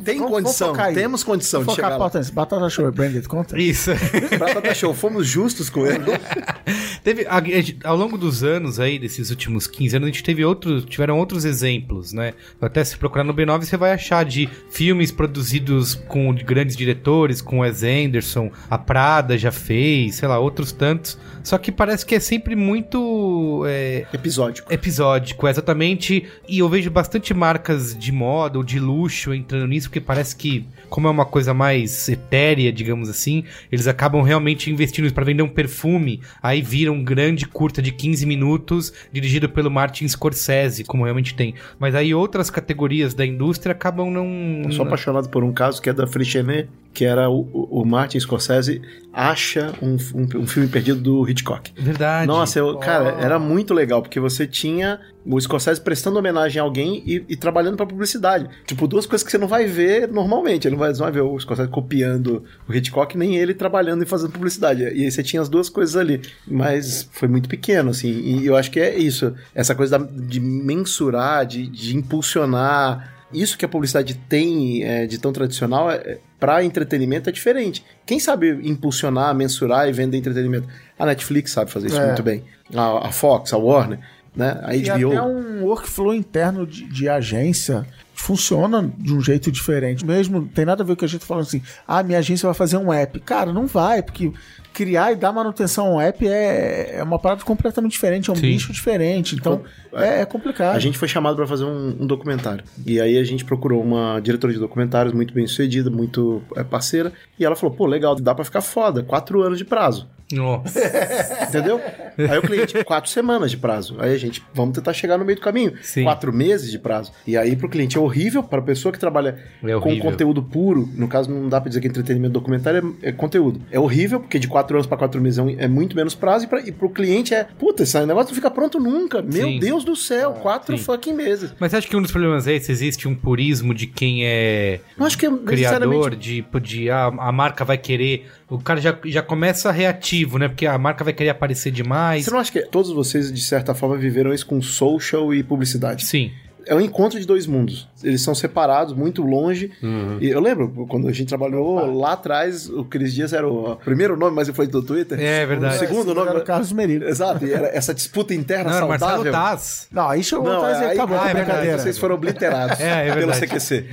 Tem Vamos- condição, aí. temos condição de Vamos focar chegar a lá. Batata Show é branded content? Isso. Batata Show, fomos justos com ele. Teve, a- a ao longo dos anos aí, desses últimos 15 anos, a gente teve outros, tiveram outros exemplos, né? Até se procurar no B9, você vai achar de filmes produzidos com grandes diretores, com Wes Anderson, a Prada já fez, sei lá, outros tantos. Só que parece que é sempre muito é, Episódico. episódico, exatamente. E eu vejo bastante marcas de moda ou de luxo entrando nisso, porque parece que, como é uma coisa mais etérea, digamos assim, eles acabam realmente investindo para vender um perfume. Aí vira um grande curta de 15 minutos, dirigido pelo Martin Scorsese, como realmente tem. Mas aí outras categorias da indústria acabam não. Eu sou apaixonado por um caso que é da Frichenet, que era o, o- Martin Scorsese acha um, um- um filme perdido do Hitchcock. Verdade. Nossa, eu, cara, era muito legal, porque você tinha o Scorsese prestando homenagem a alguém e, e trabalhando pra publicidade. Tipo, duas coisas que você não vai ver normalmente. Ele não vai, não vai ver o Scorsese copiando o Hitchcock, nem ele trabalhando e fazendo publicidade. E aí você tinha as duas coisas ali. Mas foi muito pequeno, assim. E eu acho que é isso. Essa coisa de mensurar, de, de impulsionar. Isso que a publicidade tem é, de tão tradicional, é, para entretenimento, é diferente. Quem sabe impulsionar, mensurar e vender entretenimento? A Netflix sabe fazer isso É. muito bem. A, a Fox, a Warner, né? a E HBO. até um workflow interno de, de agência funciona de um jeito diferente. Mesmo, não tem nada a ver com o que a gente tá falando assim, ah, minha agência vai fazer um app. Cara, não vai, porque criar e dar manutenção a um app é, é uma parada completamente diferente, é um Sim. bicho diferente. Então, é, é complicado. A gente foi chamado para fazer um, um documentário. E aí a gente procurou uma diretora de documentários muito bem sucedida, muito é, parceira. E ela falou: pô, legal, dá para ficar foda. Quatro anos de prazo. Nossa. Entendeu? Aí o cliente, quatro semanas de prazo. Aí a gente, vamos tentar chegar no meio do caminho. Sim. Quatro meses de prazo. E aí pro cliente é horrível, para a pessoa que trabalha É com conteúdo puro, no caso não dá pra dizer que entretenimento documentário é, é conteúdo. É horrível, porque de quatro anos para quatro meses é, é muito menos prazo, e, pra, e pro cliente é, puta, esse negócio não fica pronto nunca. Meu Sim. Deus do céu, quatro sim. fucking meses. Mas você acha que um dos problemas é esse? Existe um purismo de quem é Não acho que é criador, de, de ah, a marca vai querer. O cara já, já começa reativo, né? Porque a marca vai querer aparecer demais. Você não acha que todos vocês, de certa forma, viveram isso com social e publicidade? Sim. É um encontro de dois mundos. Eles são separados, muito longe. E eu lembro, quando a gente trabalhou lá atrás, o Cris Dias era o primeiro nome mais influente do Twitter. É verdade. O segundo nome. Era o Carlos Merigo. Exato, e era essa disputa interna Não, era Marcelo saudável. Taz. Não, aí chegou Não, atrás e aí, acabou ah, é verdade, brincadeira. vocês foram obliterados É, é pelo. CQC.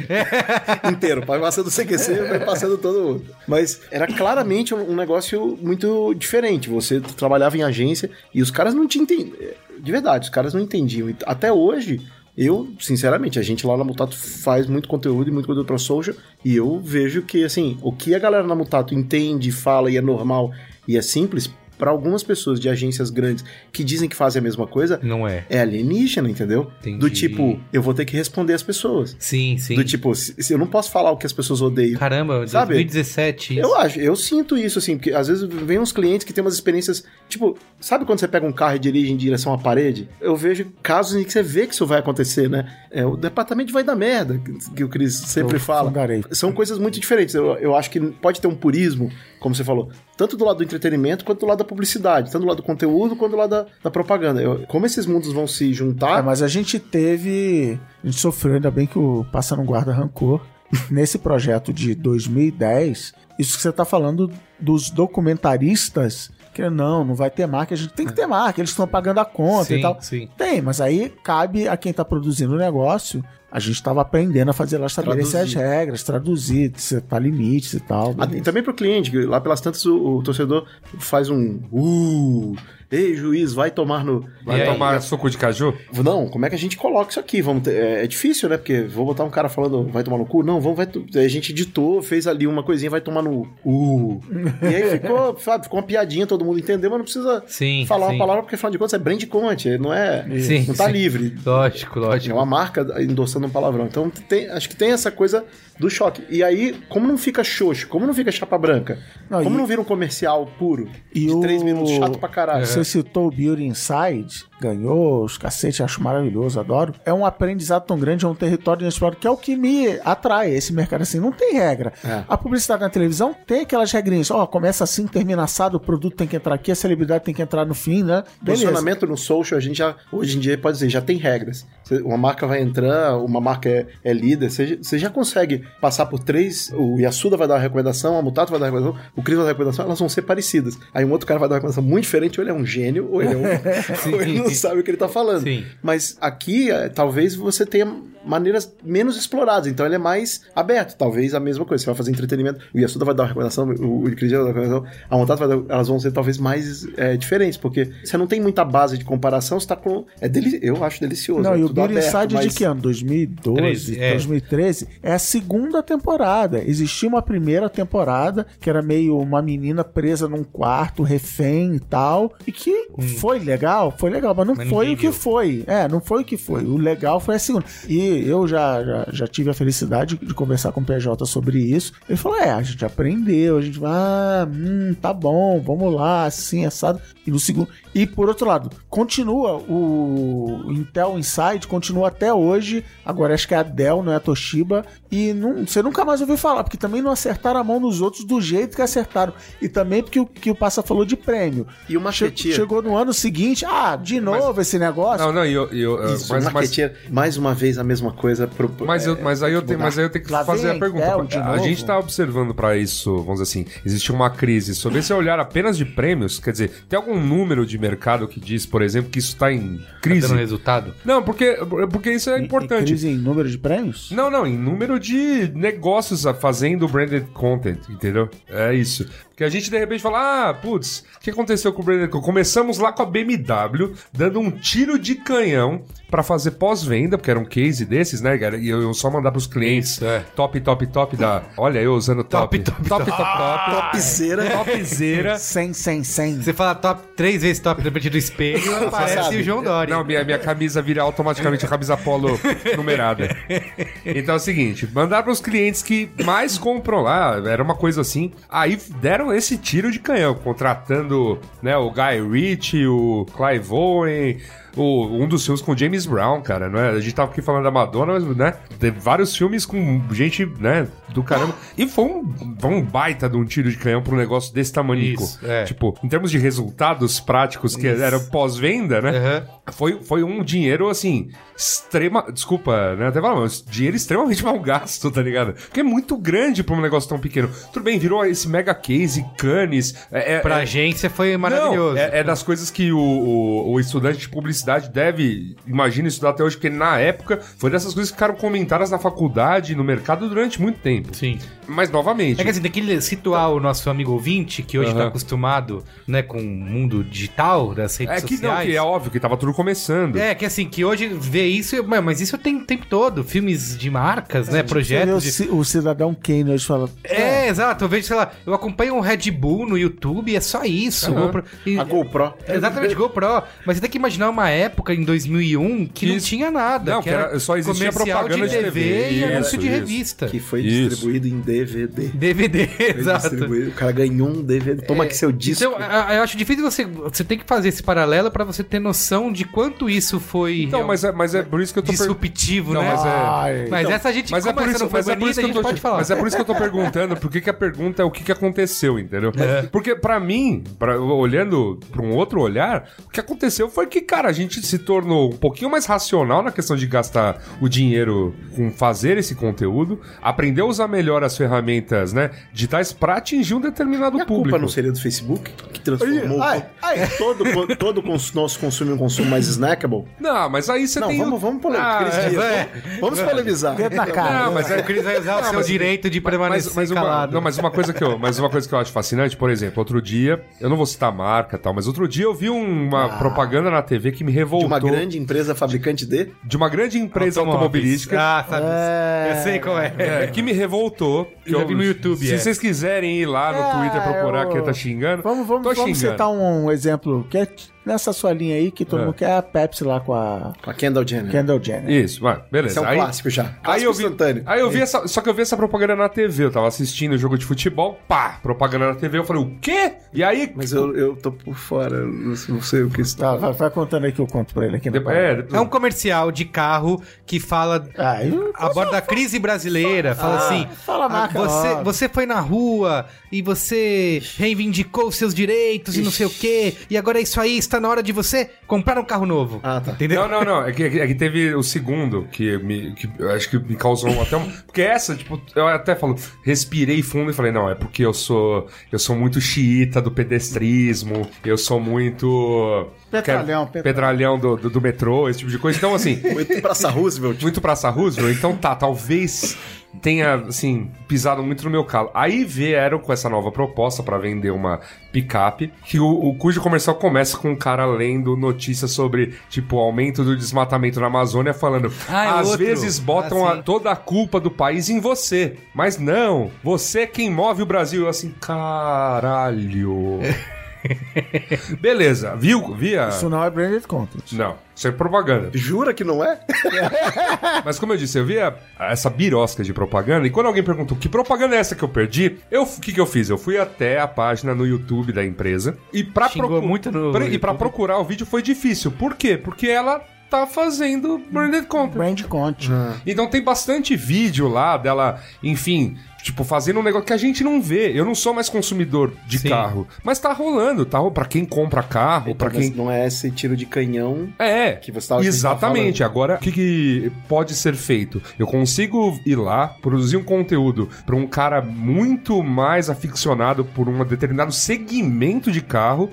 Inteiro. Vai passando o CQC, vai passando todo mundo. Mas era claramente um, negócio muito diferente. Você trabalhava em agência e os caras não te entendiam. De verdade, os caras não entendiam. E até hoje, eu, sinceramente, a gente lá na Mutato faz muito conteúdo e muito conteúdo pra social. E eu vejo que, assim, o que a galera na Mutato entende, fala e é normal e é simples, para algumas pessoas de agências grandes que dizem que fazem a mesma coisa, Não é. é alienígena, entendeu? Entendi. Do tipo, eu vou ter que responder as pessoas. Sim, sim. Do tipo, se, eu não posso falar o que as pessoas odeiam. Caramba, Sabe? 2017. Eu acho, eu sinto isso, assim, porque às vezes vem uns clientes que têm umas experiências, tipo, sabe quando você pega um carro e dirige em direção à parede? Eu vejo casos em que você vê que isso vai acontecer, né? É, o departamento vai dar merda, que, que o Cris sempre Eu fala. fundarei. São coisas muito diferentes. Eu, eu acho que pode ter um purismo, como você falou, tanto do lado do entretenimento quanto do lado da publicidade, tanto do lado do conteúdo quanto do lado da, da propaganda. Eu- como esses mundos vão se juntar, É, mas a gente teve. A gente sofreu, ainda bem que o Passa Não Guarda Rancor. Nesse projeto de 2010, isso que você tá falando dos documentaristas, que não, não vai ter marca, a gente tem que ter marca, eles estão pagando a conta Sim, e tal. sim. Tem, mas aí cabe a quem tá produzindo o negócio. A gente tava aprendendo a fazer lá estabelecer Traduzir. as regras, traduzir, setar limites e tal. Ah, e também pro cliente, que lá pelas tantas o, o torcedor faz um uh, ei juiz, vai tomar no... Vai aí? tomar suco de caju? Não, como é que a gente coloca isso aqui? Vamos ter- é, é difícil, né? Porque vou botar um cara falando vai tomar no cu? Não, vamos, vai a gente editou, fez ali uma coisinha, vai tomar no uh. E aí ficou, sabe, ficou uma piadinha, todo mundo entendeu, mas não precisa Sim, falar sim. uma palavra, porque afinal de contas é brand content, não é... Sim, não tá sim. livre. Lógico, É lógico. uma marca endossando um palavrão. Então tem- acho que tem essa coisa do choque. E aí, como não fica xoxo, como não fica chapa branca, Não, como e- não vira um comercial puro, E de o- três minutos chato pra caralho. Citou o Beauty Inside, ganhou os cacete, acho maravilhoso, adoro. É um aprendizado tão grande, é um território inexplorado, que é o que me atrai esse mercado assim. Não tem regra. É. A publicidade na televisão tem aquelas regrinhas. Ó, começa assim, termina assado, o produto tem que entrar aqui, a celebridade tem que entrar no fim, né? Beleza. Posicionamento no social, a gente já, hoje em dia, pode dizer, já tem regras. Uma marca vai entrar, uma marca é, é líder, você, já- você já consegue passar por três, o Yasuda vai dar uma recomendação, a Mutato vai dar uma recomendação, o Cris vai dar uma recomendação, elas vão ser parecidas. Aí um outro cara vai dar uma recomendação muito diferente, ou ele é um gênio, ou ele, é um, ou ele não sabe o que ele tá falando. Sim. Mas aqui, é, talvez você tenha maneiras menos exploradas. Então ele é mais aberto. Talvez a mesma coisa. Você vai fazer entretenimento, o Yasuda vai dar uma recomendação, o, o Cris vai dar uma recomendação, a Montato vai dar, elas vão ser talvez mais é, diferentes, porque você não tem muita base de comparação, você tá com. É deli eu acho delicioso. Não, é e o Billy aberto, Inside mas- de que ano? 2012, 13, é. 2013? É a segunda temporada. Existia uma primeira temporada que era meio uma menina presa num quarto, refém e tal, e que foi legal, foi legal, mas não. Mas foi o que viu. foi. É, não foi o que foi. O legal foi a segunda. E eu já, já, já tive a felicidade de conversar com o PJ sobre isso. Ele falou: é, a gente aprendeu, a gente vai, ah, hum, tá bom, vamos lá, assim, assado. E no segundo. E por outro lado, continua o Intel Inside, continua até hoje. Agora acho que é a Dell, não é a Toshiba. E não, você nunca mais ouviu falar, porque também não acertaram a mão nos outros do jeito que acertaram. E também porque o que o Passa falou de prêmio. E o Che- Marqueteer. chegou no ano seguinte, ah, de novo esse negócio. Não, não, e eu, eu, Isso, mas, o mas, mais uma vez a mesma coisa. Pro, mas, eu, mas, aí eu tenho, mas aí eu tenho que Lá fazer a pergunta. Intel de a novo. gente tá observando pra isso, vamos dizer assim, existe uma crise. Sobre esse olhar apenas de prêmios, quer dizer, tem algum número de mercado que diz, por exemplo, que isso tá em Tá crise? dando resultado? Não, porque, porque isso é Em- em importante. Crise em número de prêmios? Não, não, em número de negócios a- fazendo branded content, entendeu? É isso. Porque a gente de repente fala, ah, putz, o que aconteceu com o branded content? Começamos lá com a BMW, dando um tiro de canhão pra fazer pós-venda, porque era um case desses, né, cara? E eu, eu só mandar pros clientes Isso, é. top, top, top da. Olha, eu usando top. Top, top, top, top, top. Topzera. Topzera. 100, 100, 100. Você fala top três vezes top na frente do espelho, aparece sabe. o João Dória. Não, minha, minha camisa vira automaticamente a camisa polo numerada. Então é o seguinte, mandaram pros clientes que mais compram lá, era uma coisa assim. Aí deram esse tiro de canhão, contratando né, o Guy Ritchie, o Clive Owen, o, um dos filmes com James Brown, cara, não é? A gente tava aqui falando da Madonna, mas, né? Teve vários filmes com gente, né, do caramba. E foi um, foi um baita de um tiro de canhão pra um negócio desse tamanico. Isso, é. Tipo, em termos de resultados práticos que eram pós-venda, né? Aham. Foi, foi um dinheiro, assim, extrema... Desculpa, né? Até falar, mas dinheiro extremamente mal gasto, tá ligado? Porque é muito grande pra um negócio tão pequeno. Tudo bem, virou esse mega case, Cannes... É, é, Pra é- agência foi maravilhoso. Não, é, é das coisas que o, o, o estudante de publicidade deve, imagina, estudar até hoje, porque na época foi dessas coisas que ficaram comentadas na faculdade, no mercado durante muito tempo. Sim. Mas, novamente... É que assim, tem que situar o nosso amigo ouvinte, que hoje Aham. tá acostumado, né, com o mundo digital, das redes é que não, sociais. que é óbvio que tava tudo começando. É, que assim, que hoje vê isso, mas- isso tem o tempo todo. Filmes de marcas, né? Vê o, Projetos. de- o cidadão Kane hoje fala. É, exato. Eu vejo, sei lá, eu acompanho um Red Bull no YouTube é só isso. GoPro. E- A GoPro. Exatamente, GoPro. Mas você tem que imaginar uma época em 2001 que não tinha nada. Não, que era- só existia propaganda de TV, e anúncio isso, de isso. revista. Que foi Isso. distribuído em DVD. DVD, Foi exato. distribuído, O cara ganhou um DVD. Toma aqui seu disco. Então, eu acho difícil você. Você tem que fazer esse paralelo pra você ter noção de quanto isso foi. Então, real- mas é, mas é por isso que eu tô per- disruptivo, Não, né? mas é- Ai, Mas Então, essa gente, Mas é por isso, mas é por banida, isso que a eu gente tô, pode falar. Mas é por isso que eu tô perguntando, por que, a pergunta é o que, que aconteceu, entendeu? Porque pra mim, pra- olhando pra um outro olhar, o que aconteceu foi que, cara, a gente se tornou um pouquinho mais racional na questão de gastar o dinheiro com fazer esse conteúdo, aprendeu a usar melhor as ferramentas, né, digitais pra atingir um determinado E a público. culpa não seria do Facebook? Que transformou Ai, ai. todo, todo cons- nosso consumo em um consumo mais snackable? Não, mas aí você Não, tem... vamos, vamos polemizar. Ah, é, é. vamos- Vamos polemizar. Na cara. Não, mas é O Cris vai usar o seu mas- direito de permanecer mas, mas uma, calado. não, mas uma coisa que eu, mas uma coisa que eu acho fascinante, por exemplo, outro dia, eu não vou citar marca e tal, mas outro dia eu vi uma propaganda na TV que me De revoltou uma grande empresa fabricante de. de uma grande empresa automobilística. Ah, sabe. É. Eu sei qual é. é, que me revoltou. Que Eu já vi no YouTube, Se é. vocês quiserem ir lá no É, Twitter procurar eu- quem tá xingando. Vamos, vamos, tô vamos xingando. citar um exemplo que é nessa sua linha aí que todo É. mundo quer a Pepsi lá com a Com a Kendall Jenner. Kendall Jenner. Isso, vai, beleza. Esse é um aí, clássico já. Clássico Aí eu vi, instantâneo. aí eu vi essa, só que eu vi essa propaganda na TV, eu tava assistindo o jogo de futebol, pá, propaganda na TV, eu falei, o quê? E aí, Mas eu, eu tô por fora, eu não sei- não sei o que Tá, está. vai, vai contando aí que eu conto pra ele aqui. na depois, é, depois- É um comercial de carro que fala Ah, aborda a crise brasileira. Fala assim: fala "Ah, marca você, logo." você foi na rua e você reivindicou os seus direitos e não sei o quê, e agora é isso aí, está na hora de você comprar um carro novo. Ah, tá. Entendeu? Não, não, não. É que, é que teve o segundo que, me, que eu acho que me causou até um. Porque essa, tipo, eu até falo, respirei fundo e falei, não, é porque eu sou. Eu sou muito xiita do pedestrismo, eu sou muito. Petralhão, que é petralhão do, do, do metrô, esse tipo de coisa. Então, assim, Muito Praça Roosevelt. muito Praça Roosevelt. Então tá, talvez tenha, assim, pisado muito no meu calo. Aí vieram com essa nova proposta pra vender uma picape, que o, o cujo comercial começa com um cara lendo notícias sobre, tipo, o aumento do desmatamento na Amazônia, falando, Ah, é às outro. vezes botam Ah, a- toda a culpa do país em você. Mas não, você é quem move o Brasil. Eu assim, caralho. Beleza, viu? Via? Isso não é branded content. Não, isso é propaganda. Jura que não é? Mas como eu disse, eu via essa birosca de propaganda e quando alguém perguntou que propaganda é essa que eu perdi, eu o que, que eu fiz? Eu fui até a página no YouTube da empresa e pra, Xingou procu- muito no pra- e YouTube. procurar o vídeo foi difícil. Por quê? Porque ela tá fazendo branded content. Brand content. Então tem bastante vídeo lá dela, enfim, tipo, fazendo um negócio que a gente não vê. Eu não sou mais consumidor de Sim. carro, mas tá rolando, tá? Pra quem compra carro, pra Então, quem Não é esse tiro de canhão é, que você tava exatamente. Agora, o que, que pode ser feito? Eu consigo ir lá, produzir um conteúdo para um cara muito mais aficionado por um determinado segmento de carro.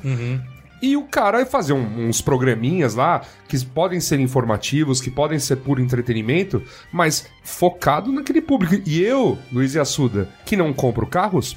E o cara fazer um- uns programinhas lá que podem ser informativos, que podem ser puro entretenimento, mas focado naquele público. E eu, Luiz Assuda, que não compro carros,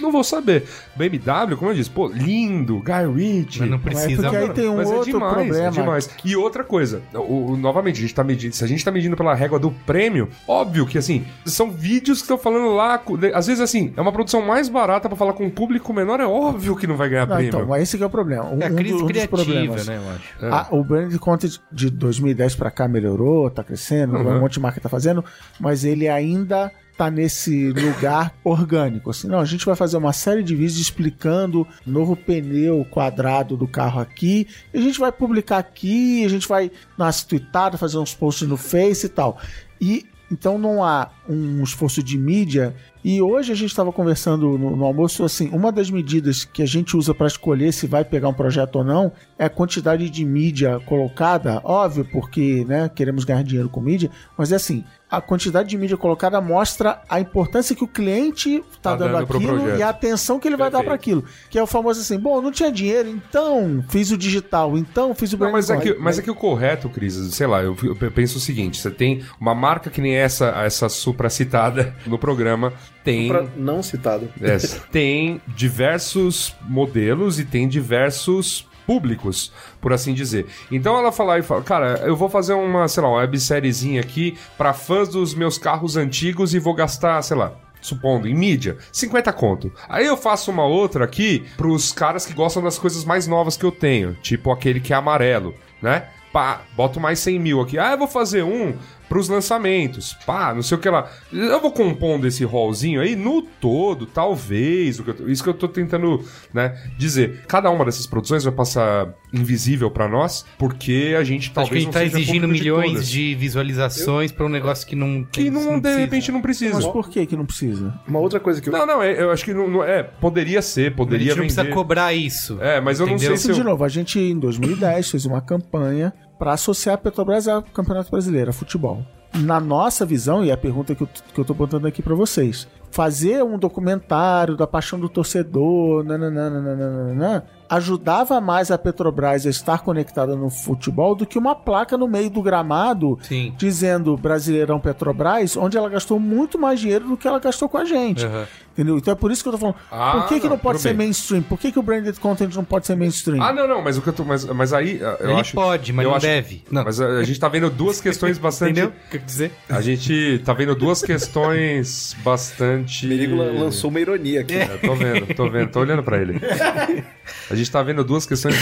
não vou saber. BMW, como eu disse, pô, lindo, Guy Ritchie. Mas não Mas precisa. porque aí tem um Mas outro é demais, problema. É demais. E outra coisa, o, o- novamente, a gente tá medindo. Se a gente tá medindo pela régua do prêmio, óbvio que assim, são vídeos que estão falando lá. Às vezes, assim, é uma produção mais barata pra falar com um público menor, é óbvio que não vai ganhar Não, prêmio. então, mas esse que é o problema. Um, É a crise um dos criativa, problemas. né, eu acho. É. Ah, o brand content de 2010 pra cá melhorou, tá crescendo, Uhum. um monte de marca tá fazendo, mas ele ainda tá nesse lugar orgânico. Assim, não, a gente vai fazer uma série de vídeos explicando novo pneu quadrado do carro aqui, a gente vai publicar aqui, a gente vai nas tweetadas, fazer uns posts no Face e tal. E então não há um esforço de mídia. E hoje a gente estava conversando no, no almoço assim, uma das medidas que a gente usa para escolher se vai pegar um projeto ou não é a quantidade de mídia colocada, óbvio, porque né, queremos ganhar dinheiro com mídia, mas é assim, a quantidade de mídia colocada mostra a importância que o cliente está Tá dando, dando aquilo e a atenção que ele vai dar Perfeito. para aquilo. Que é o famoso assim, bom, não tinha dinheiro, então fiz o digital, então fiz o Não, brand mas, é que, mas é que o correto, Cris, sei lá, eu, eu penso o seguinte: você tem uma marca que nem essa, essa supracitada no programa, tem. Pra não citado. É, tem diversos modelos e tem diversos públicos, por assim dizer. Então ela falar e fala, cara, eu vou fazer uma, sei lá, uma websériezinha aqui pra fãs dos meus carros antigos e vou gastar, sei lá, supondo, em mídia, 50 conto. Aí eu faço uma outra aqui pros caras que gostam das coisas mais novas que eu tenho, tipo aquele que é amarelo, né? Pá, boto mais 100 mil aqui. Ah, eu vou fazer um pros lançamentos. Pá, não sei o que lá. Eu vou compondo esse rollzinho aí no todo, talvez. o que eu tô- isso que eu tô tentando, né, dizer. Cada uma dessas produções vai passar invisível pra nós, porque a gente Acho que a talvez gente tá não exigindo de milhões todas. de visualizações pra um negócio que não que não, de precisa. repente não precisa. Mas por que que não precisa? Uma outra coisa que eu... Não, não, é- eu acho que não, não- é, poderia ser, A poderia gente não vender. precisa cobrar isso. É, mas eu não Entendeu? sei se Assim, de eu... novo, a gente em 2010 fez uma campanha para associar a Petrobras ao Campeonato Brasileiro, a futebol. Na nossa visão, e é a pergunta que eu, que eu tô botando aqui para vocês, fazer um documentário da paixão do torcedor, nananana, ajudava mais a Petrobras a estar conectada no futebol do que uma placa no meio do gramado Sim. dizendo Brasileirão Petrobras, onde ela gastou muito mais dinheiro do que ela gastou com a gente. Aham. Entendeu? Então é por isso que eu tô falando. Ah, por que, que não, não, pode ser bem. mainstream? Por que, que o branded content não pode ser mainstream? Ah, não, não, mas o que eu tô. Mas, mas aí. ah, Eu Ele acho, pode, mas eu não acho- deve. Não. Mas a, a gente tá vendo duas questões bastante. Entendeu? O que eu dizer? A gente tá vendo duas questões bastante. Merigo lan- lançou uma ironia aqui. É, tô vendo, tô vendo, tô olhando pra ele. A gente tá vendo duas questões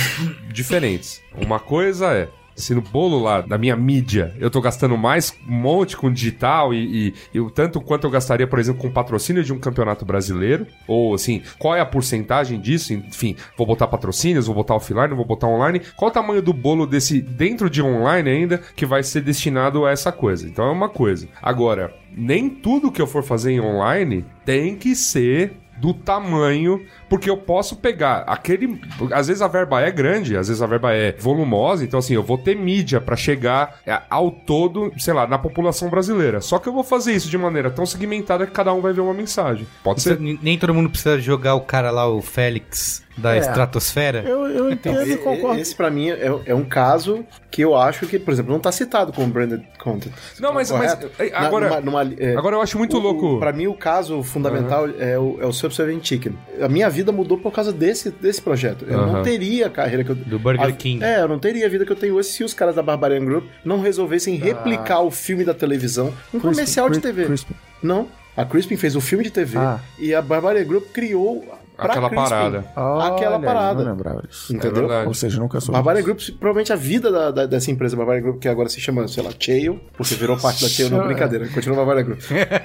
diferentes. Uma coisa é. Se no bolo lá da minha mídia eu tô gastando mais um monte com digital e, e, e tanto quanto eu gastaria, por exemplo, com patrocínio de um campeonato brasileiro, ou assim, qual é a porcentagem disso? Enfim, vou botar patrocínios, vou botar offline, vou botar online. Qual o tamanho do bolo desse dentro de online ainda que vai ser destinado a essa coisa? Então é uma coisa. Agora, nem tudo que eu for fazer em online tem que ser do tamanho porque eu posso pegar aquele. Às vezes a verba é grande, às vezes a verba é volumosa, então assim, eu vou ter mídia pra chegar é, ao todo, sei lá, na população brasileira. Só que eu vou fazer isso de maneira tão segmentada que cada um vai ver uma mensagem. Pode ser. Nem todo mundo precisa jogar o cara lá, o Félix, da É. estratosfera. Eu, eu entendo e E- concordo. Esse pra mim é, é um caso que eu acho que, por exemplo, não tá citado como branded content. Não, mas- mas, Correto? é, agora- numa- numa- é, Agora eu acho muito o- louco. Pra mim, o caso fundamental é o, é o Subservient Chicken. A minha vida mudou por causa desse, desse projeto. Eu Aham. não teria a carreira que eu... Do Burger a- King. É, eu não teria a vida que eu tenho hoje se os caras da Barbarian Group não resolvessem replicar o filme da televisão, um Crispin- comercial de TV. Crispin. Não. A Crispin fez o filme de TV Ah. e a Barbarian Group criou Aquela Crispin parada. aquela Olha, parada. Não lembrava disso. É Entendeu? verdade. Ou seja, nunca soube. Barbarian. Group, provavelmente a vida da, da- dessa empresa Barbarian Group, que agora se chama, sei lá, Chael, porque virou parte da Chael, não, Sure. brincadeira, continua Barbarian Group,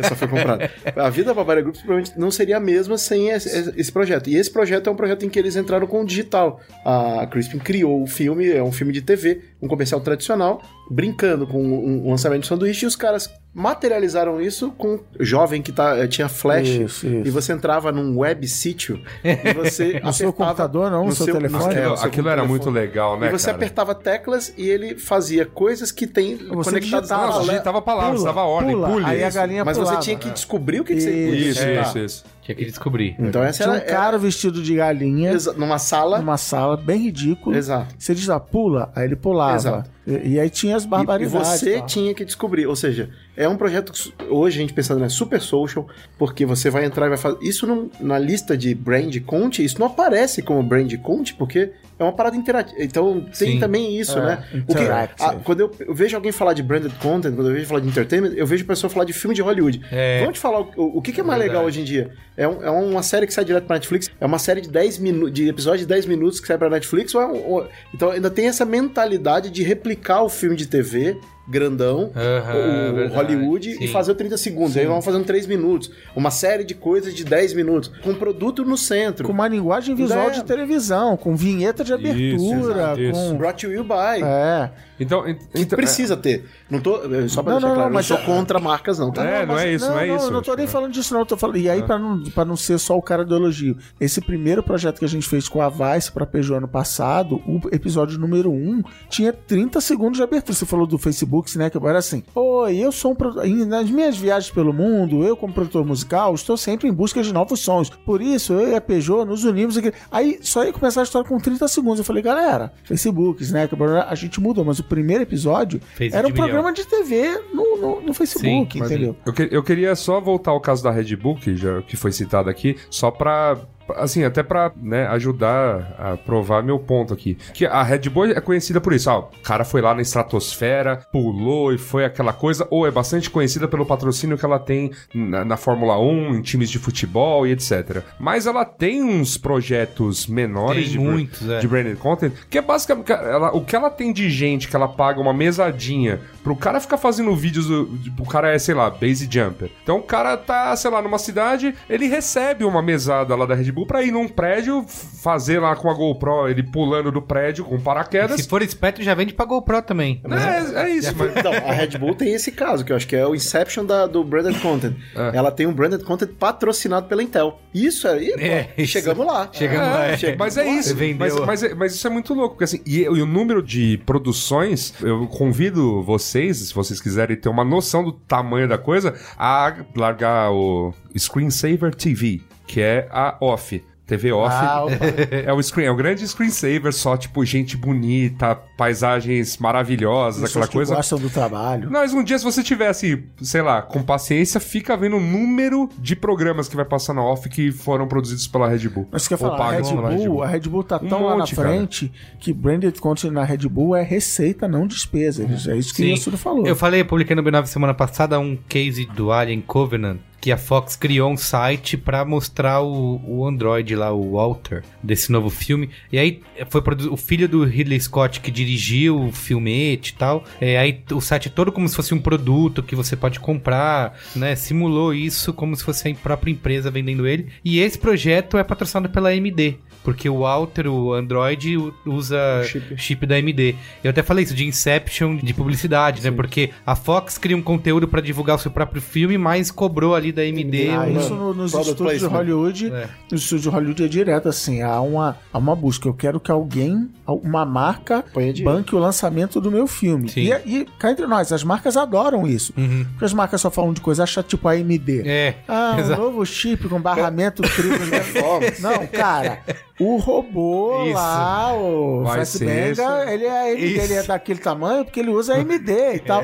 só foi comprado. A vida da Barbarian Group provavelmente não seria a mesma sem esse, esse projeto. E esse projeto é um projeto em que eles entraram com o digital. A Crispin criou o filme, é um filme de TV, um comercial tradicional, brincando com um, um lançamento de sanduíche, e os caras materializaram isso com jovem que tá, eh, tinha flash, Isso, isso. e você entrava num web sítio, e você No seu apertava- computador, não? No seu telefone? é, Aquilo, o seu aquilo era telefone. muito legal, né? E você cara? apertava teclas e ele fazia coisas que tem Você conectadas digitava. digitava palavras, Pula, dava ordem, pula, pule. aí a isso. galinha Mas pulava. você tinha que descobrir o que, que você ia Isso, isso, isso. Tinha que descobrir. Então essa Tinha era, um cara vestido de galinha exa- numa sala. numa sala bem ridícula. Exato. Você diz lá, pula, aí ele pulava. Exato. E, e aí tinha as E, e barbaridades. você tal. tinha que descobrir. Ou seja, é um projeto que hoje a gente pensando é super social, porque você vai entrar e vai fazer. Isso não- na lista de brand content, isso não aparece como brand content, porque é uma parada interativa. Então tem Sim. também isso, É, né? O que- a- quando eu, eu vejo alguém falar de branded content, quando eu vejo falar de entertainment, eu vejo pessoa falar de filme de Hollywood. É. Vamos te falar o, o- o que, que é mais Verdade. legal hoje em dia? É, um- é uma série que sai direto pra Netflix? É uma série de 10 minutos, de episódios de 10 minutos que sai pra Netflix? Ou é um- ou- então ainda tem essa mentalidade de replicar o filme de TV grandão, Aham, o verdade, Hollywood, sim. e fazer o 30 segundos. Aí vão fazendo 3 minutos. Uma série de coisas de 10 minutos. Com produto no centro. Com uma linguagem visual É. de televisão, com vinheta de abertura, exato, isso. com. Brought to you by. É. Então, en- Que então precisa ter. Não tô. Só pra Não, deixar não, claro, não, não mas- sou contra marcas, não, tá? É, não mas- é isso, não é isso, Não, não tô nem tipo, falando disso, não. Tô falando... E aí, pra, não, pra não ser só o cara do elogio, esse primeiro projeto que a gente fez com a Vice pra Peugeot ano passado, o episódio número 1, tinha 30 segundos de abertura. Você falou do Facebook, né? Que era assim: Oi, eu sou um. Nas minhas viagens pelo mundo, eu, como produtor musical, estou sempre em busca de novos sons. Por isso, eu e a Peugeot nos unimos aqui. Aí só ia começar a história com 30 segundos. Eu falei, galera, Facebook, Snack, a gente mudou, mas o primeiro episódio Fez era um milhão. programa de TV no, no, no Facebook, Sim, entendeu? Eu, que- eu queria só voltar ao caso da Red Bull, que, já, que foi citado aqui, só pra. Assim, até pra né, ajudar a provar meu ponto aqui. Que a Red Bull é conhecida por isso. Ah, o cara foi lá na estratosfera, pulou e foi aquela coisa. Ou é bastante conhecida pelo patrocínio que ela tem na, na Fórmula 1, em times de futebol e etc. Mas ela tem uns projetos menores Tem de, muitos, é. de branded content, que é basicamente ela- o que ela tem de gente que ela paga uma mesadinha pro cara ficar fazendo vídeos do, cara é, sei lá, base jumper. Então o cara tá, sei lá, numa cidade, ele recebe uma mesada lá da Red Bull pra ir num prédio fazer lá com a GoPro, ele pulando do prédio com paraquedas. Se for esperto, já vende pra GoPro também. É, é isso, mas Então, a Red Bull tem esse caso, que eu acho que é o Inception da- do branded content. É. Ela tem um branded content patrocinado pela Intel. Isso aí, pô, É, isso. chegamos lá. Chegamos lá, é. chegamos Mas é isso. Vendeu. Mas, mas, é- mas isso é muito louco, porque assim, e, e o número de produções, eu convido vocês, se vocês quiserem ter uma noção do tamanho da coisa, a largar o Screensaver TV, que é a off. TV off. Ah, é o screen, é o grande screensaver, só tipo gente bonita, paisagens maravilhosas, Pessoas aquela que coisa. gostam do trabalho. Mas um dia, se você tivesse, sei lá, com paciência, fica vendo o número de programas que vai passar na off que foram produzidos pela Red Bull. Mas você quer falar, a Red, pela Bull, a Red Bull tá Um tão lá na monte, cara. frente que branded content na Red Bull é receita, não despesa. É isso que o Yasuda falou. Eu falei, eu publiquei no B9 semana passada um case do Alien Covenant, que a Fox criou um site pra mostrar o, o Android lá, o Walter, desse novo filme. E aí foi o filho do Ridley Scott que dirigiu o filmete e tal. É, aí o site é todo como se fosse um produto que você pode comprar, né? Simulou isso como se fosse a própria empresa vendendo ele. E esse projeto é patrocinado pela AMD. Porque o Walter, o Android, usa chip. chip. da AMD. Eu até falei isso de Inception de publicidade, né? Porque a Fox cria um conteúdo pra divulgar o seu próprio filme, mas cobrou ali da AMD. Ah, isso no- nos Product estúdios de. Hollywood, É. nos estúdios de Hollywood é direto assim, há uma, há uma busca. Eu quero que alguém, uma marca, banque o lançamento do meu filme. Sim. E, e cá entre nós, as marcas adoram isso. Uhum. Porque as marcas só falam de coisa acha tipo a AMD. É. Ah, um Exato. novo chip com barramento triplo de performance. Não, cara, o robô Isso. lá, o Fassbender, ele é, Isso. ele é daquele tamanho porque ele usa AMD e tal.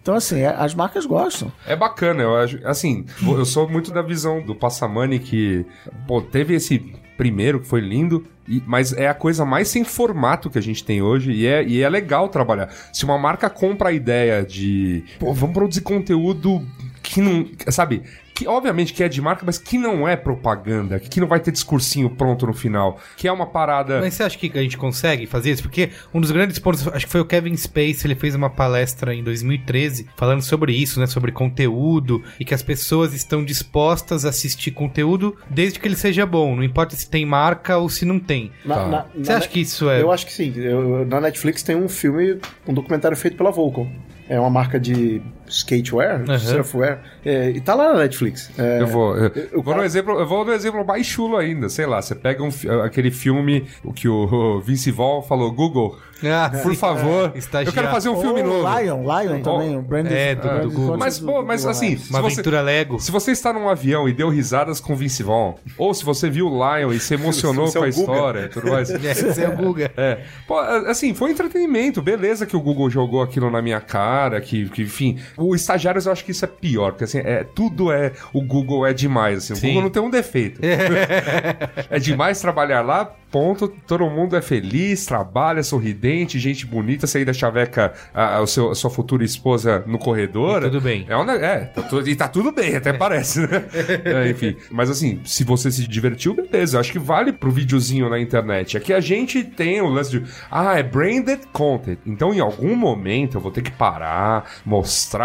Então, assim, é- as marcas gostam. É bacana, eu acho. Assim, eu sou muito da visão do Passamani que, pô, teve esse primeiro que foi lindo, e- mas é a coisa mais sem formato que a gente tem hoje e é, e é legal trabalhar. Se uma marca compra a ideia de, pô, vamos produzir conteúdo que não, sabe, que obviamente que é de marca, mas que não é propaganda, que não vai ter discursinho pronto no final, que é uma parada. Mas você acha que a gente consegue fazer isso? Porque um dos grandes pontos, acho que foi o Kevin Space, ele fez uma palestra em 2013 falando sobre isso, né? Sobre conteúdo e que as pessoas estão dispostas a assistir conteúdo desde que ele seja bom, não importa se tem marca ou se não tem. Na- Tá. na- Você na- acha que isso é. Eu acho que sim. Eu- na Netflix tem um filme, um documentário feito pela Volcom. É uma marca de skatewear, Aham. surfwear. É, e tá lá na Netflix. É, Eu vou, eu, eu- vou cara- no exemplo, eu vou no exemplo mais chulo ainda, sei lá, você pega um aquele filme, o que o Vince Vaughn falou, Google, Ah, por sim. favor, É, eu quero fazer um filme Ou novo. Lion, Lion também, o Brandon. É, do- do Google. Mas, pô, mas assim, se Uma você, aventura Lego. se você está num avião e deu risadas com Vince Vaughn, ou se você viu o Lion e se emocionou Se você é com a o história tudo mais. É, esse é o Guga. É. Pô, assim, foi entretenimento. Beleza que o Google jogou aquilo na minha cara, que, que enfim. O estagiários eu acho que isso é pior, porque assim, é, tudo é. O Google é demais, assim. O Sim. Google não tem um defeito. é demais trabalhar lá, ponto. Todo mundo é feliz, trabalha, sorridente, gente bonita. Você ainda chaveca a, a, seu- a sua futura esposa no corredor. E tudo bem. É, é tá tudo- e tá tudo bem, até parece, né? É, enfim. Mas assim, se você se divertiu, beleza. Eu acho que vale pro videozinho na internet. É que a gente tem o lance de. Ah, é branded content. Então, em algum momento, eu vou ter que parar, mostrar,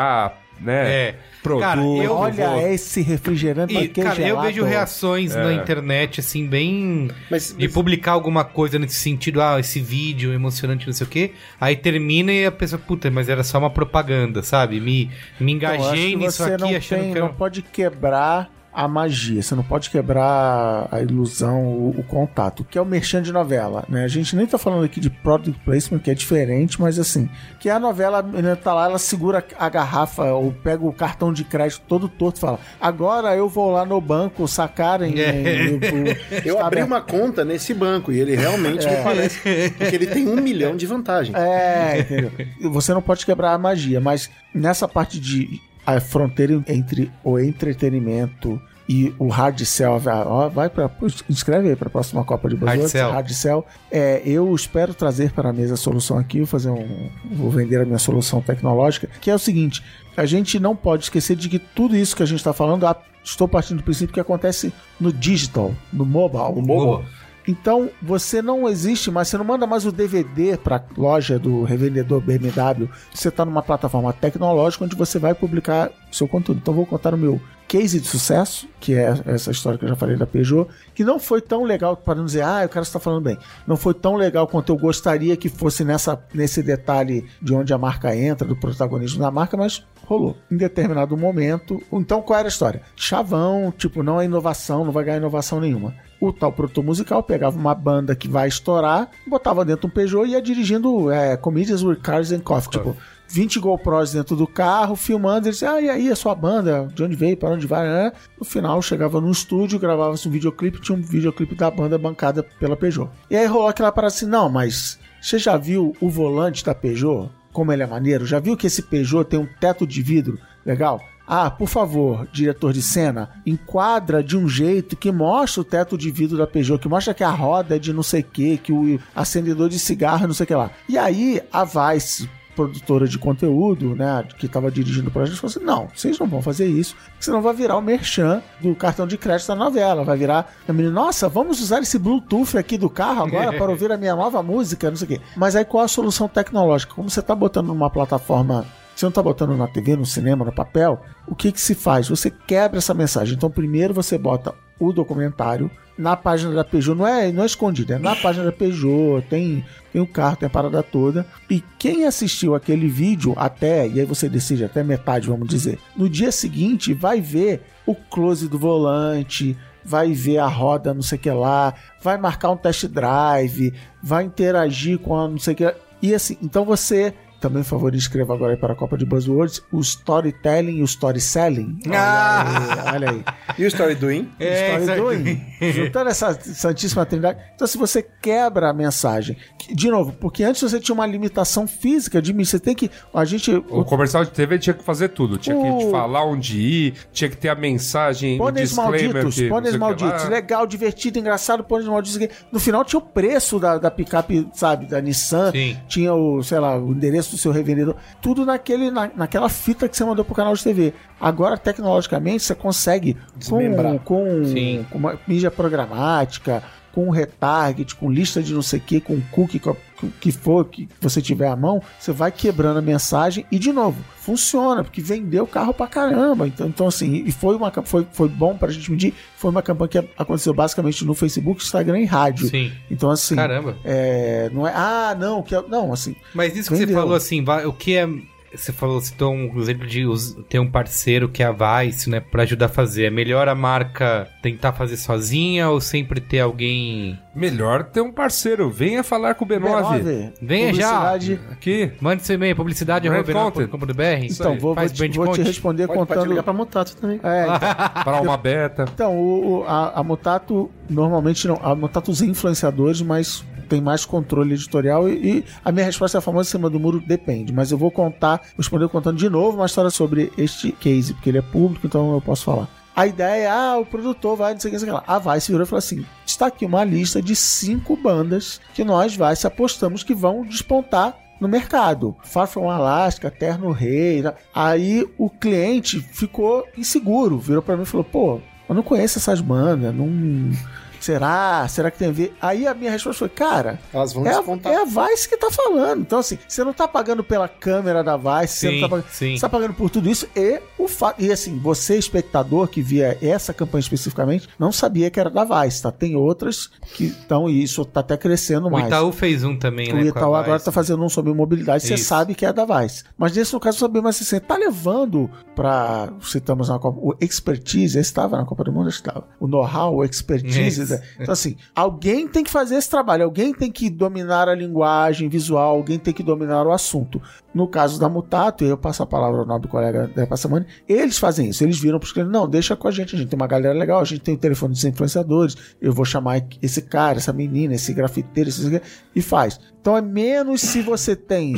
né? É. Produto. Cara, eu- Olha vou- esse refrigerante E, cara, eu gelato. vejo reações na internet, assim, bem. Mas- de mas- publicar alguma coisa nesse sentido, ah, esse vídeo emocionante, não sei o quê. Aí termina e a pessoa, puta, mas era só uma propaganda, sabe? Me, me Então, engajei que nisso você aqui não achando tem- que não pode quebrar a magia, você não pode quebrar a ilusão, o, o contato, que é o merchan de novela, né? A gente nem tá falando aqui de product placement, que é diferente, mas assim, que a novela, a menina tá lá, ela segura a garrafa ou pega o cartão de crédito todo torto e fala, agora eu vou lá no banco sacar em... É. em- o- Eu abri aberto." uma conta nesse banco e ele realmente me parece. Porque ele tem um milhão de vantagens. É, entendeu? Você não pode quebrar a magia, mas nessa parte de a fronteira entre o entretenimento e o hard sell, vai- ó, vai para escreve aí para a próxima Copa de Buzzwords, sell. hard sell. É, eu espero trazer para a mesa a solução aqui, vou fazer um, vou vender a minha solução tecnológica, que é o seguinte: a gente não pode esquecer de que tudo isso que a gente está falando, ah, estou partindo do princípio que acontece no digital, no mobile. No mobile. Então, você não existe mais, você não manda mais o DVD para loja do revendedor BMW. Você está numa plataforma tecnológica onde você vai publicar seu conteúdo. Então, vou contar o meu case de sucesso, que é essa história que eu já falei da Peugeot, que não foi tão legal, para não dizer, ah, o cara está falando bem. Não foi tão legal quanto eu gostaria que fosse nessa, nesse detalhe de onde a marca entra, do protagonismo da marca, mas rolou. Em determinado momento. Então, qual era a história? Chavão, tipo, não é inovação, não vai ganhar inovação nenhuma. O tal produtor musical pegava uma banda que vai estourar, botava dentro um Peugeot e ia dirigindo é, Comedians with Cars and Coffee. Tipo, 20 GoPros dentro do carro, filmando. Eles ah, e aí a sua banda? De onde veio? Para onde vai? né? No final, chegava num estúdio, gravava-se um videoclipe, tinha um videoclipe da banda bancada pela Peugeot. E aí rolou aquela parada assim: não, mas você já viu o volante da Peugeot? Como ele é maneiro? Já viu que esse Peugeot tem um teto de vidro legal? Ah, por favor, diretor de cena, enquadra de um jeito que mostra o teto de vidro da Peugeot, que mostra que a roda é de não sei o que, que o acendedor de cigarro é não sei o que lá. E aí a Vice, produtora de conteúdo, né, que estava dirigindo o projeto, falou assim: não, vocês não vão fazer isso, senão vai virar o merchan do cartão de crédito da novela. Vai virar a menina, nossa, vamos usar esse Bluetooth aqui do carro agora para ouvir a minha nova música, não sei o quê. Mas aí qual a solução tecnológica? Como você está botando numa plataforma você não está botando na TV, no cinema, no papel, o que, que se faz? Você quebra essa mensagem. Então, primeiro você bota o documentário na página da Peugeot, não é, não é escondido, é na página da Peugeot, tem, tem o carro, tem a parada toda. E quem assistiu aquele vídeo até, e aí você decide até metade, vamos dizer, no dia seguinte vai ver o close do volante, vai ver a roda não sei o que lá, vai marcar um test drive, vai interagir com a não sei o que lá. E assim, então você também, por favor, inscreva agora aí para a Copa de Buzzwords o storytelling e o story selling. Olha aí, olha aí. E o Story Doing? É, Story isso doing. Juntando essa Santíssima Trindade. Então, se você quebra a mensagem, que- de novo, porque antes você tinha uma limitação física de mim, você tem que. A gente. O comercial de TV tinha que fazer tudo. Tinha que O- te falar onde ir, tinha que ter a mensagem, o Pôneis malditos, que pôneis o que malditos. Legal, divertido, engraçado, pôneis malditos. No final tinha o preço da, da picape, sabe, da Nissan. Sim. Tinha o, sei lá, o endereço do seu revendedor. Tudo naquele, na, naquela fita que você mandou pro canal de TV. Agora, tecnologicamente, você consegue com, Desmembrar. com, Sim. com uma mídia programática, com retarget, com lista de não sei o que, com cookie, com que for que você tiver à mão, você vai quebrando a mensagem e, de novo, funciona, porque vendeu carro pra caramba. Então, então assim, e foi, uma, foi, foi bom pra gente medir. Foi uma campanha que aconteceu basicamente no Facebook, Instagram e rádio. Sim. Então, assim, Caramba. é, não é, ah, não, que é- não, assim, Mas isso que você falou assim, o que é. Você falou, citou um exemplo de ter um parceiro que é a Vice, né, pra ajudar a fazer. É melhor a marca tentar fazer sozinha ou sempre ter alguém. Melhor ter um parceiro. Venha falar com o B9. B9, Venha já. Aqui. Mande seu e-mail, publicidade Brand arroba content. b9.com.br. Então, vou, vou, te, vou te responder Pode, pode contando. ligar pra Motato também. É, então, Para uma beta. Então, o, o- a, a Mutato normalmente não. A Mutato usa influenciadores, mas tem mais controle editorial. E, e a minha resposta é a famosa em cima do muro depende. Mas eu vou contar, responder contando de novo uma história sobre este case, porque ele é público, então eu posso falar. A ideia é, ah, o produtor vai, não sei o que, não sei o que lá. A Vice virou e falou assim: está aqui uma lista de cinco bandas que nós, Vice, apostamos que vão despontar no mercado. Far From Alaska, Terno Rei. Aí o cliente ficou inseguro, virou pra mim e falou: pô, eu não conheço essas bandas, não. Será? Será que tem a ver? Aí a minha resposta foi, cara, Elas vão é a, é a Vice que tá falando. Então, assim, você não tá pagando pela câmera da Vice, você Sim, não tá pagando. sim. Você tá pagando por tudo isso e o fato. E assim, você, espectador, que via essa campanha especificamente, não sabia que era da Vice, tá? Tem outras que estão, e isso tá até crescendo O mais. Itaú fez um também, O né? com a Itaú agora Vice. tá fazendo um sobre mobilidade, você Isso. sabe que é da Vice. Mas nesse no caso, eu sabia, mas assim, você tá levando pra. Citamos na Copa. O expertise, esse estava na Copa do Mundo, acho que estava. O know-how, o expertise. Isso. Da- Então, assim, alguém tem que fazer esse trabalho, alguém tem que dominar a linguagem visual, alguém tem que dominar o assunto. No caso da Mutato, e eu passo a palavra ao nobre colega da Passamani, eles fazem isso. Eles viram pros clientes, não, deixa com a gente, a gente tem uma galera legal, a gente tem o telefone dos influenciadores, eu vou chamar esse cara, essa menina, esse grafiteiro, esse... e faz. Então é menos se você tem.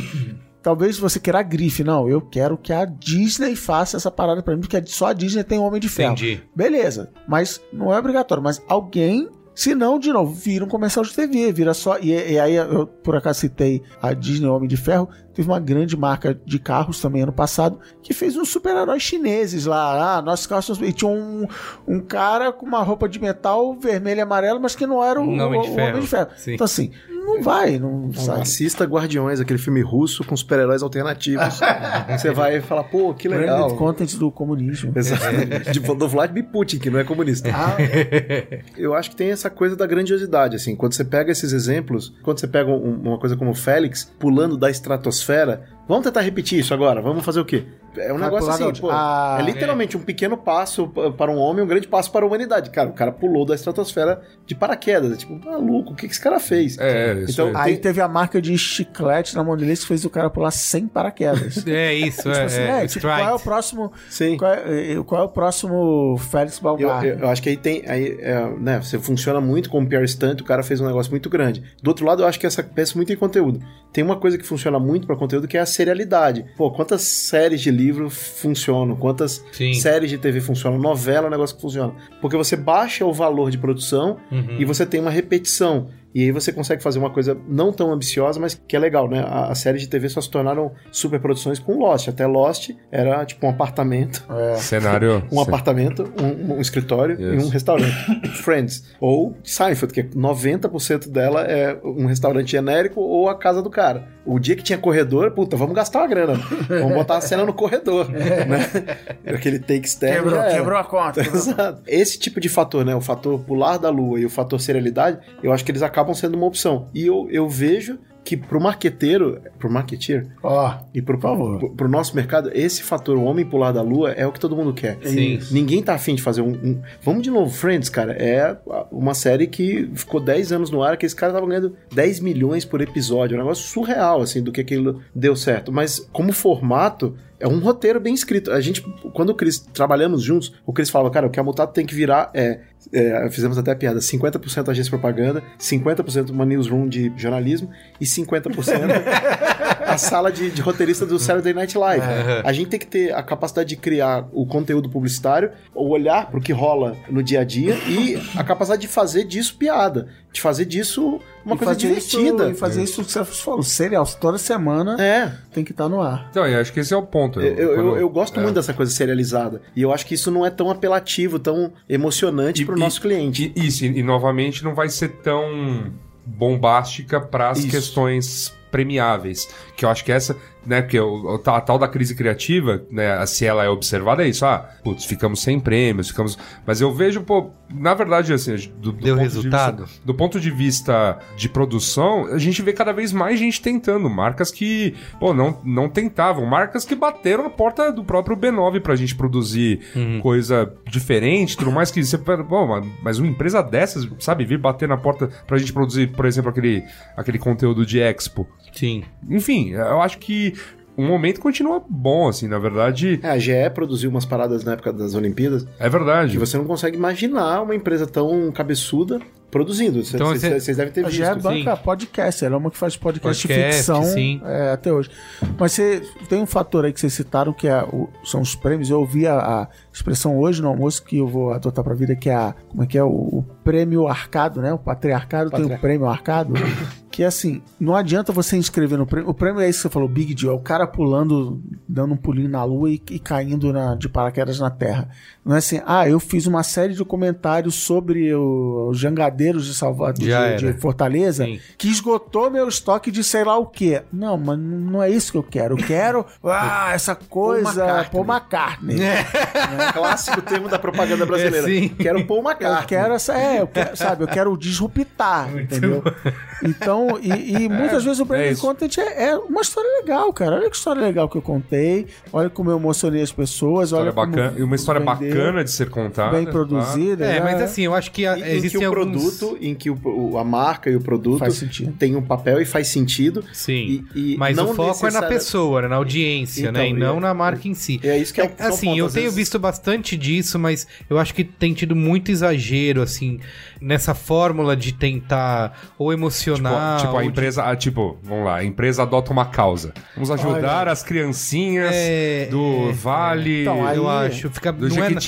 Talvez você queira a grife. Não, eu quero que a Disney faça essa parada pra mim, porque só a Disney tem Homem de Ferro. Entendi. Beleza, mas não é obrigatório. Mas alguém, se não, de novo, vira um comercial de TV, vira só. E, e aí eu por acaso citei a Disney Homem de Ferro. Teve uma grande marca de carros também ano passado que fez uns super-heróis chineses lá. Ah, nossos carros são. E tinha um, um cara com uma roupa de metal vermelho e amarelo, mas que não era o, Homem de o- o. Homem de Ferro. Sim. Então, assim, não vai, não sabe. Assista Guardiões, aquele filme russo com super-heróis alternativos. Você vai falar, pô, que legal. Branded content do comunismo. Exatamente. De- do Vladimir Putin, que não é comunista. Ah, Eu acho que tem essa coisa da grandiosidade, assim. Quando você pega esses exemplos, quando você pega um- uma coisa como o Félix, pulando da estratosfera, vamos tentar repetir isso agora, vamos fazer o quê? É um Vai negócio assim, pô, Ah, é literalmente um pequeno passo para um homem, um grande passo para a humanidade. Cara, o cara pulou da estratosfera de paraquedas. É tipo, maluco, o que, que esse cara fez? É, isso Então, aí. Aí tem- teve a marca de chiclete na mão dele que fez o cara pular sem paraquedas. É isso, Tipo é. assim, é, é, tipo, qual é o próximo. Sim. Qual é, eh, qual é o próximo Félix Eu, Baumgartner? eu- eu acho que aí tem. Aí, é, né, você funciona muito com o PR Stunt, o cara fez um negócio muito grande. Do outro lado, eu acho que essa pensa muito em conteúdo. Tem uma coisa que funciona muito para conteúdo que é a serialidade. Pô, quantas séries de livro funcionam? Quantas Sim. séries de TV funcionam? Novela é um negócio que funciona. Porque você baixa o valor de produção Uhum. e você tem uma repetição. E aí você consegue fazer uma coisa não tão ambiciosa, mas que é legal, né? A, a série de TV só se tornaram superproduções com Lost. Até Lost era tipo um apartamento, Cenário. um apartamento, um, um escritório e Isso. um restaurante. Friends. Ou Seinfeld, que 90% dela é um restaurante genérico ou a casa do cara. O dia que tinha corredor, puta, vamos gastar uma grana. Vamos botar a cena no corredor. Né? Aquele take externo. Quebrou, já era. quebrou a conta. quebrou a conta. Exato. Esse tipo de fator, né? O fator pular da lua e o fator serialidade, eu acho que eles acabam sendo uma opção. E eu, eu vejo que pro marqueteiro, pro marketeer Ó, e pro, favor. pro, pro nosso mercado, esse fator, o homem pular da lua, é o que todo mundo quer. Sim. Ninguém tá afim de fazer um, um- Vamos de novo, Friends, cara. É uma série que ficou 10 anos no ar, que esse cara tava ganhando 10 milhões por episódio. É um negócio surreal, assim, do que aquilo deu certo. Mas como formato. É um roteiro bem escrito. A gente, quando o Chris trabalhamos juntos, o Chris falava, cara, o que a Mutado tem que virar é. É, fizemos até a piada: 50% agência de propaganda, 50% uma newsroom de jornalismo e 50% a sala de, de roteirista do Saturday Night Live. A gente tem que ter a capacidade de criar o conteúdo publicitário, o olhar pro que rola no dia a dia e a capacidade de fazer disso piada, de fazer disso uma E coisa fazer divertida. Isso, e fazer isso que você falou, serial, toda semana É, tem que estar no ar. Então, eu acho que esse é o ponto. eu, eu, Quando- eu gosto é. muito dessa coisa serializada. E eu acho que isso não é tão apelativo, tão emocionante pro e- nosso cliente. E, isso, e, e novamente não vai ser tão bombástica para as questões premiáveis. Que eu acho que essa, né, porque o, o- a tal da crise criativa, né, se ela é observada, é isso. Ah, putz, ficamos sem prêmios, ficamos. Mas eu vejo, pô, na verdade, assim, do, do Deu ponto de resultado? vista- do ponto de vista de produção, a gente vê cada vez mais gente tentando. Marcas que, pô, não, não tentavam. Marcas que bateram na porta do próprio B9 pra gente produzir coisa diferente, tudo mais que você. Mas- mas uma empresa dessas, sabe, vir bater na porta pra gente produzir, por exemplo, aquele, aquele conteúdo de Expo. Sim. Enfim, eu acho que o momento continua bom, assim, na verdade. É, a GE produziu umas paradas na época das Olimpíadas É verdade. que você não consegue imaginar uma empresa tão cabeçuda produzindo. Cê- Então, cê- Vocês devem ter A visto. GE é banca sim. podcast, ela é uma que faz podcast, Podcast, de ficção sim. é, até hoje. Mas você tem um fator aí que vocês citaram que é o- são os prêmios. Eu ouvi a, a expressão hoje no almoço que eu vou adotar pra vida, que é a, como é que é? O, o prêmio arcado, né? O patriarcado tem o prêmio arcado. Que assim, não adianta você inscrever no prêmio. O prêmio é isso que você falou, Big Deal. É o cara pulando, dando um pulinho na lua e, e caindo na- de paraquedas na terra. Não é assim, ah, eu fiz uma série de comentários sobre os jangadeiros de Salvador, de, de. Fortaleza, Sim. que esgotou meu estoque de sei lá o quê. Não, mas não é isso que eu quero. Eu quero, ah, essa coisa, McCartney. Paul McCartney. É. Clássico termo da propaganda brasileira. É, sim. Quero pôr uma Eu quero essa, é, eu quero, sabe, eu quero disruptar, entendeu? Então, e, e muitas vezes o é brand isso. content é, é uma história legal, cara. Olha que história legal que eu contei, olha como eu emocionei as pessoas, olha como bacana, e uma história vendeu, bacana de ser contada. bem tá? produzida. É, né? mas assim, eu acho que a- Em, em que o alguns... produto, em que o, o- a marca e o produto Faz sentido. tem um papel e faz sentido. Sim, E- e mas não o foco é na pessoa, né, na audiência, Então, né, e e não é- na marca em si. É isso que é, o- É, é assim, eu tenho vezes- visto bastante disso, mas eu acho que tem tido muito exagero, assim, nessa fórmula de tentar ou Tipo, tipo, a empresa, ah, tipo, vamos lá, a empresa adota uma causa. Vamos ajudar as criancinhas É, do é, Vale, Então, aí- eu acho. Fica, do não é, na-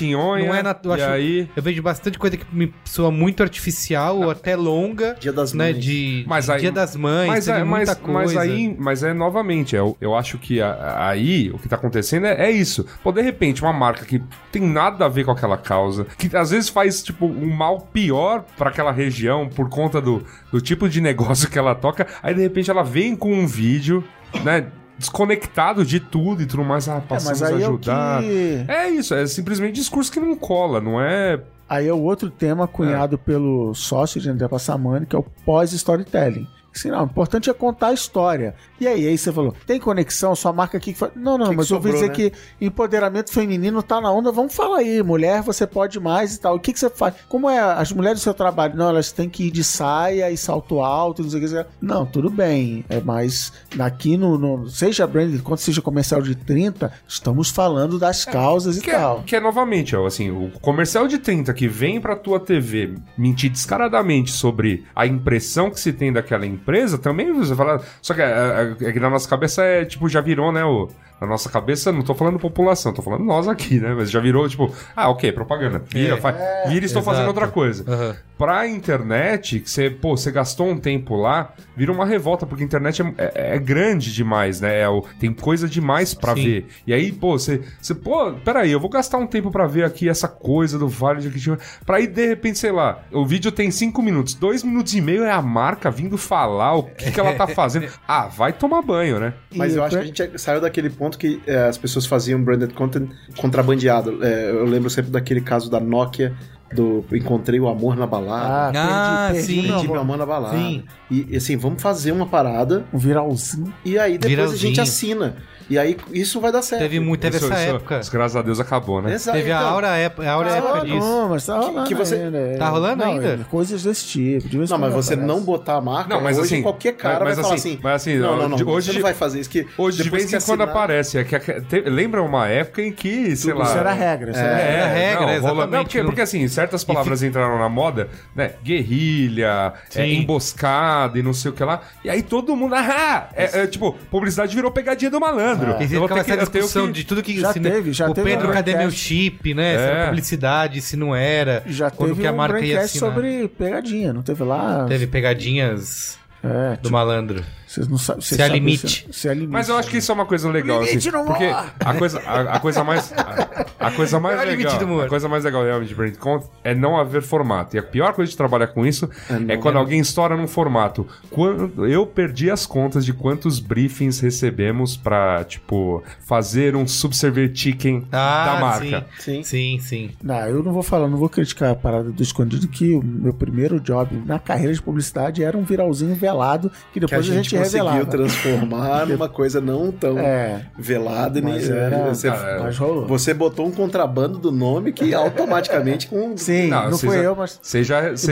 não é na- eu, acho- aí... eu vejo bastante coisa que me soa muito artificial ou até longa. Dia das né, Mães. de Mas aí- Dia das Mães, Mas, é, mas, muita coisa. mas aí, mas é novamente, eu, eu acho que a- aí o que tá acontecendo é, é isso. Pô, de repente, uma marca que tem nada a ver com aquela causa, que às vezes faz, tipo, um mal pior pra aquela região por conta do, do tipo de negócio que ela toca, aí de repente ela vem com um vídeo, né? Desconectado de tudo e tudo mais, ah, É, passamos aí a é ajudar. que... É isso, é simplesmente discurso que não cola, não é. Aí é o outro tema cunhado pelo sócio de André Passamani, que é o pós-storytelling. Assim, não, o importante é contar a história. E aí, aí você falou, tem conexão, sua marca aqui que. Não, não, Que que mas eu ouvi sobrou, dizer né? que empoderamento feminino tá na onda. Vamos falar aí, mulher, você pode mais e tal. O que, que você faz? Como é as mulheres do seu trabalho? Não, elas têm que ir de saia e salto alto, não sei o que. Não, tudo bem. É, mas aqui no, no seja brand, quando seja comercial de 30, estamos falando das causas e é, tal. que é novamente, ó, assim, o comercial de 30 que vem pra tua TV mentir descaradamente sobre a impressão que se tem daquela empresa, também você fala. Só que, é, é, é que na nossa cabeça é tipo, já virou, né? O, na nossa cabeça, não tô falando população, tô falando nós aqui, né? Mas já virou, tipo, ah, ok, propaganda. Vira, É. faz, vira e estou fazendo exato. outra coisa. Aham. Pra internet, que você, pô, você gastou um tempo lá, vira uma revolta, porque a internet é, é- é grande demais, né? É o- tem coisa demais pra Sim. ver. E aí, pô, você, você, pô, peraí, eu vou gastar um tempo pra ver aqui essa coisa do Vale de Jequitinhonha, pra aí, de repente, sei lá, o vídeo tem cinco minutos, dois minutos e meio é a marca vindo falar o que, que ela tá fazendo. Ah, vai tomar banho, né? Mas E eu acho pra- que a gente saiu daquele ponto que é, as pessoas faziam branded content contrabandeado. É, eu lembro sempre daquele caso da Nokia, do Encontrei o Amor na Balada. Ah, perdi, perdi sim. Perdi meu amor. na balada. Sim. E assim, vamos fazer uma parada Um viralzinho. e aí depois a Viralzinho. gente assina. E aí isso vai dar certo. Teve muito, teve Isso- essa isso- época. graças a Deus acabou, né? Exato, Teve a então. Aura, época- a Aura Ah, época não, disso. Não, mas tá rolando que você- ainda. é. Tá rolando Não, ainda? é, Coisas desse tipo. de Não, mas você aparece. não botar a marca, Não, mas hoje assim, qualquer cara mas vai falar assim, assim. mas assim, não, não, não, de- hoje- você não vai fazer isso. Que Hoje, de vez em que quando assinar- aparece. É que, te- lembra uma época em que, sei lá. Isso era regra. Isso era É, regra. Não, rola- exatamente. Não, porque, porque assim, certas palavras entraram na moda, né? Guerrilha, é, emboscada e não sei o que lá. E aí todo mundo, ah, é, é, tipo, publicidade virou pegadinha do malandro. E que- essa eu tenho discussão que- de tudo que... Já se- teve, já o teve Pedro, um cadê meu chip, né? Se É. era publicidade, se não era. Já quando teve que a um marca ia braincast assinar. sobre pegadinha, não teve lá? Teve pegadinhas É, do malandro. Vocês não sabem. Se há sabem limite. Se, há limite. Mas eu acho que isso é uma coisa legal, assim, Limite no porque humor. a coisa, a, a coisa mais, a, a coisa mais É legal, a coisa mais legal realmente de Brand Content é não haver formato. E a pior coisa de trabalhar com isso é, quando alguém estoura num formato. Quando eu perdi as contas de quantos briefings recebemos pra, tipo, fazer um subserver chicken da marca. Sim, Sim. sim. sim. Não, eu não vou falar, não vou criticar a parada do escondido, que o meu primeiro job na carreira de publicidade era um viralzinho velado que Que a depois a gente, gente, conseguiu revelava. transformar numa coisa não tão É, velada. nem- mas era. você, mas rolou. você botou um contrabando do nome que automaticamente com. Sim, não, vocês foi já- eu, mas. Vocês já. Não, mas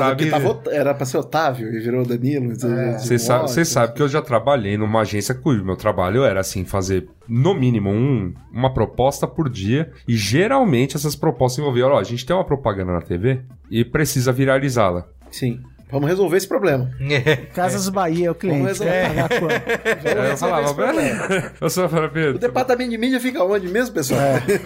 é porque sabem. tava, era pra ser Otávio e virou Danilo. É. Vocês sa- vocês sabem que eu já trabalhei numa agência cujo meu trabalho era assim, fazer no mínimo um, uma proposta por dia. E geralmente essas propostas envolviam, ó, a gente tem uma propaganda na TV e precisa viralizá-la. Sim. Vamos resolver esse problema. Casas Bahia, o cliente. Vamos resolver. pagar quanto? Aí eu só falava, O Pedro. departamento de mídia fica onde mesmo, pessoal?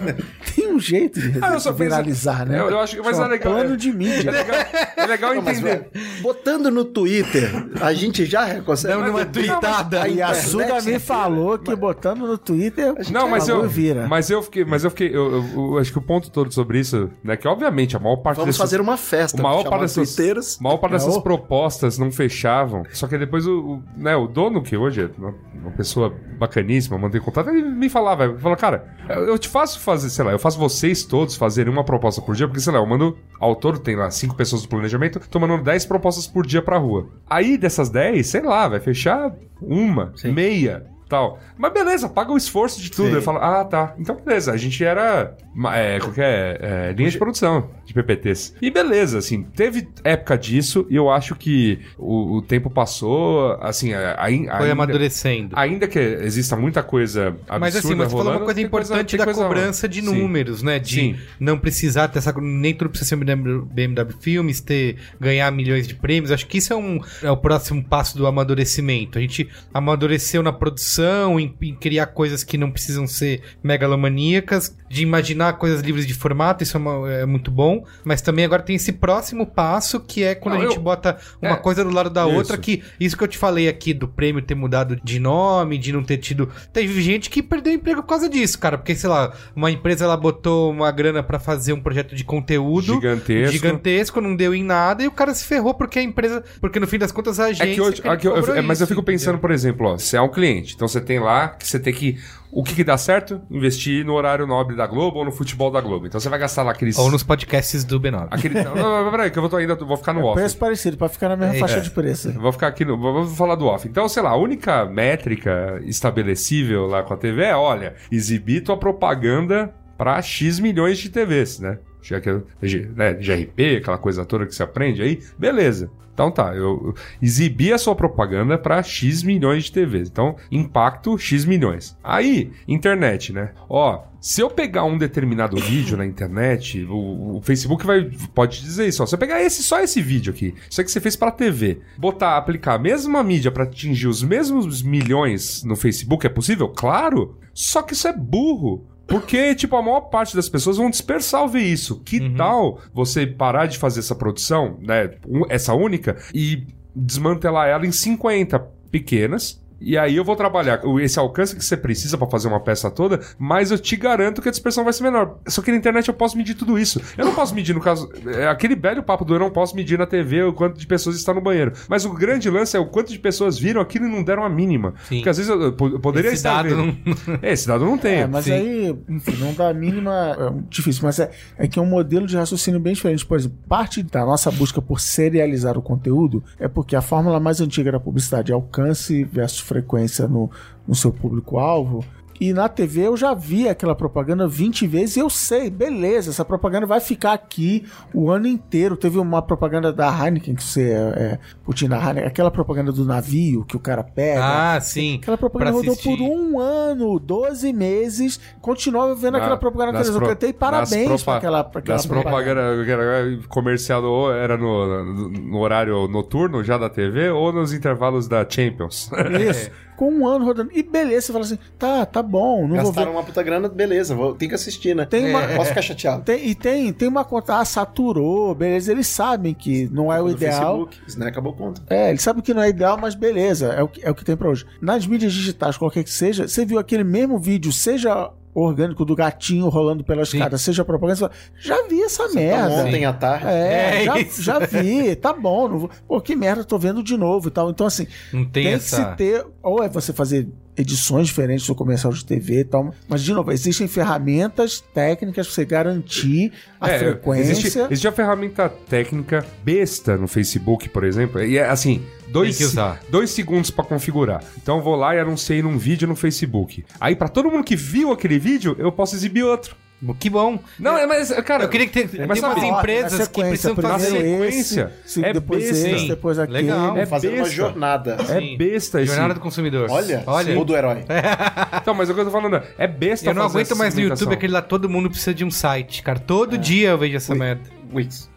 Tem um jeito de Ah, viralizar, né? Eu- eu acho que- mas é legal- Plano de mídia. É legal, é legal Não, mas, entender. velho, botando no Twitter, a gente já consegue. Dando uma tweetada. E a Suda me falou que botando no Twitter. Não, mas eu, vira. mas eu fiquei, mas eu fiquei, eu, eu- eu acho que o ponto todo sobre isso, né, que obviamente a maior parte Vamos desses, fazer uma festa. o maior parte dessas, maior parte dessas Propostas não fechavam. Só que depois o, o, né, o dono, que hoje é uma, uma pessoa bacaníssima, mantém contato, ele me falava, ele falou, cara, eu, te faço fazer, sei lá, eu faço vocês todos fazerem uma proposta por dia, porque, sei lá, eu mando, autor tem lá cinco pessoas do planejamento, tô mandando 10 propostas por dia pra rua. Aí dessas 10, sei lá, vai fechar uma, meia, tal. Mas beleza, paga o esforço de tudo. Sim. Eu falo, ah, tá. Então beleza, a gente era é, qualquer é, linha de produção de PPTs. E beleza, assim, teve época disso e eu acho que o, o tempo passou, assim, é, ai- Foi ainda, amadurecendo. ainda que exista muita coisa absurda Mas assim, mas você falou uma coisa importante tem da coisa- cobrança de Sim. números, né? De Sim. não precisar ter essa. Nem tudo precisa ser um BMW, BMW Filmes, ter, ganhar milhões de prêmios. Acho que isso é, um, é o próximo passo do amadurecimento. A gente amadureceu na produção, em, em criar coisas que não precisam ser megalomaníacas, de imaginar coisas livres de formato, isso é, uma- é muito bom. Mas também agora tem esse próximo passo que é quando Não, a gente eu- bota uma é, coisa do lado da isso. outra que isso que eu te falei aqui do prêmio ter mudado de nome, de não ter tido. Teve gente que perdeu emprego por causa disso, cara. Porque, sei lá, uma empresa ela botou uma grana pra fazer um projeto de conteúdo Gigantesco. gigantesco, não deu em nada, e o cara se ferrou porque a empresa. Porque no fim das contas a É agência. que hoje, que ele aqui eu- é, mas eu isso, fico pensando, entendeu? por exemplo, ó, você é um cliente, então você tem lá que você tem que. O que, que dá certo? Investir no horário nobre da Globo ou no futebol da Globo. Então você vai gastar lá aqueles. Ou nos podcasts do B9. Aquele, não, não, não, peraí, que eu vou, ainda vou ficar no off. Preço parecido, pra ficar na mesma É, faixa é. de preço. Vou ficar aqui no. Vou falar do off. Então, sei lá, a única métrica estabelecível lá com a TV é: olha, exibir tua propaganda pra X milhões de TVs, né? já que é de, né, de RP, aquela coisa toda que você aprende aí, beleza. Então tá, eu exibi a sua propaganda para X milhões de TVs. Então, impacto X milhões. Aí, internet, né? Ó, se eu pegar um determinado vídeo na internet, o, o Facebook vai pode dizer isso, ó. Se eu pegar esse só esse vídeo aqui, isso que você fez pra TV, botar aplicar a mesma mídia pra atingir os mesmos milhões no Facebook, é possível? Claro. Só que isso é burro. Porque, tipo, a maior parte das pessoas vão dispersar ao ver isso. Que tal você parar de fazer essa produção, né? Essa única, e desmantelar ela em 50 pequenas. E aí eu vou trabalhar esse alcance que você precisa pra fazer uma peça toda, mas eu te garanto que a dispersão vai ser menor. Só que na internet eu posso medir tudo isso. Eu não posso medir no caso. É aquele velho papo do eu não posso medir na TV o quanto de pessoas está no banheiro. Mas o grande lance é o quanto de pessoas viram aquilo e não deram a mínima. Sim. Porque às vezes eu, eu po- eu poderia Esse estar dado vendo. É, esse dado não tem. É, mas sim. aí, enfim, não dá a mínima. É difícil, mas é, é que é um modelo de raciocínio bem diferente. Por exemplo, parte da nossa busca por serializar o conteúdo é porque a fórmula mais antiga da publicidade é alcance versus frequência no, no seu público-alvo. E na TV eu já vi aquela propaganda 20 vezes e eu sei, beleza, essa propaganda vai ficar aqui o ano inteiro. Teve uma propaganda da Heineken, que você é, é Putin da Heineken, aquela propaganda do navio que o cara pega. Ah, sim. Aquela propaganda rodou por um ano, 12 meses, continuava vendo Na- aquela propaganda na televisão. pro- Eu cantei parabéns pra aquela, pra aquela propagandas que era comercial ou era no, no, no horário noturno já da TV ou nos intervalos da Champions. Isso. Com um ano rodando. E beleza, você fala assim, tá, tá bom, não vou Gastaram uma puta grana, beleza, vou, tem que assistir, né? Tem uma- Posso ficar chateado. Tem, e tem, tem uma conta, ah, saturou, beleza. Eles sabem que não é o No ideal. Facebook, isso, né? Acabou a conta. É, eles sabem que não é ideal, mas beleza, é o que, é o que tem pra hoje. Nas mídias digitais, qualquer que seja, você viu aquele mesmo vídeo, seja orgânico do gatinho rolando pela escada, seja propaganda, você já vi essa merda. Ontem à tarde. É, É já, isso. já vi, tá bom. Não vou, pô, que merda, tô vendo de novo e tal. Então, assim, Não tem, tem, essa. que se ter, ou é você fazer edições diferentes do comercial de TV e tal, mas, de novo, existem ferramentas técnicas pra você garantir a É, frequência. Existe, existe a ferramenta técnica besta no Facebook, por exemplo, e é assim, dois, Tem que usar. dois segundos pra configurar. Então eu vou lá e anunciei num vídeo no Facebook. Aí pra todo mundo que viu aquele vídeo, eu posso exibir outro. Que bom. Não, é, mas, cara... Eu queria que tem, Mas tem umas sabe, empresas que precisam fazer. sequência. esse, se- É depois besta. esse, depois aquele. Legal. É Fazer uma jornada. É Sim. besta esse... Jornada do consumidor. Olha, Olha. ou do herói. Então, mas o que eu tô falando é besta Eu não fazer aguento mais no. YouTube aquele lá, todo mundo precisa de um site, cara. Todo dia eu vejo essa merda. Wix.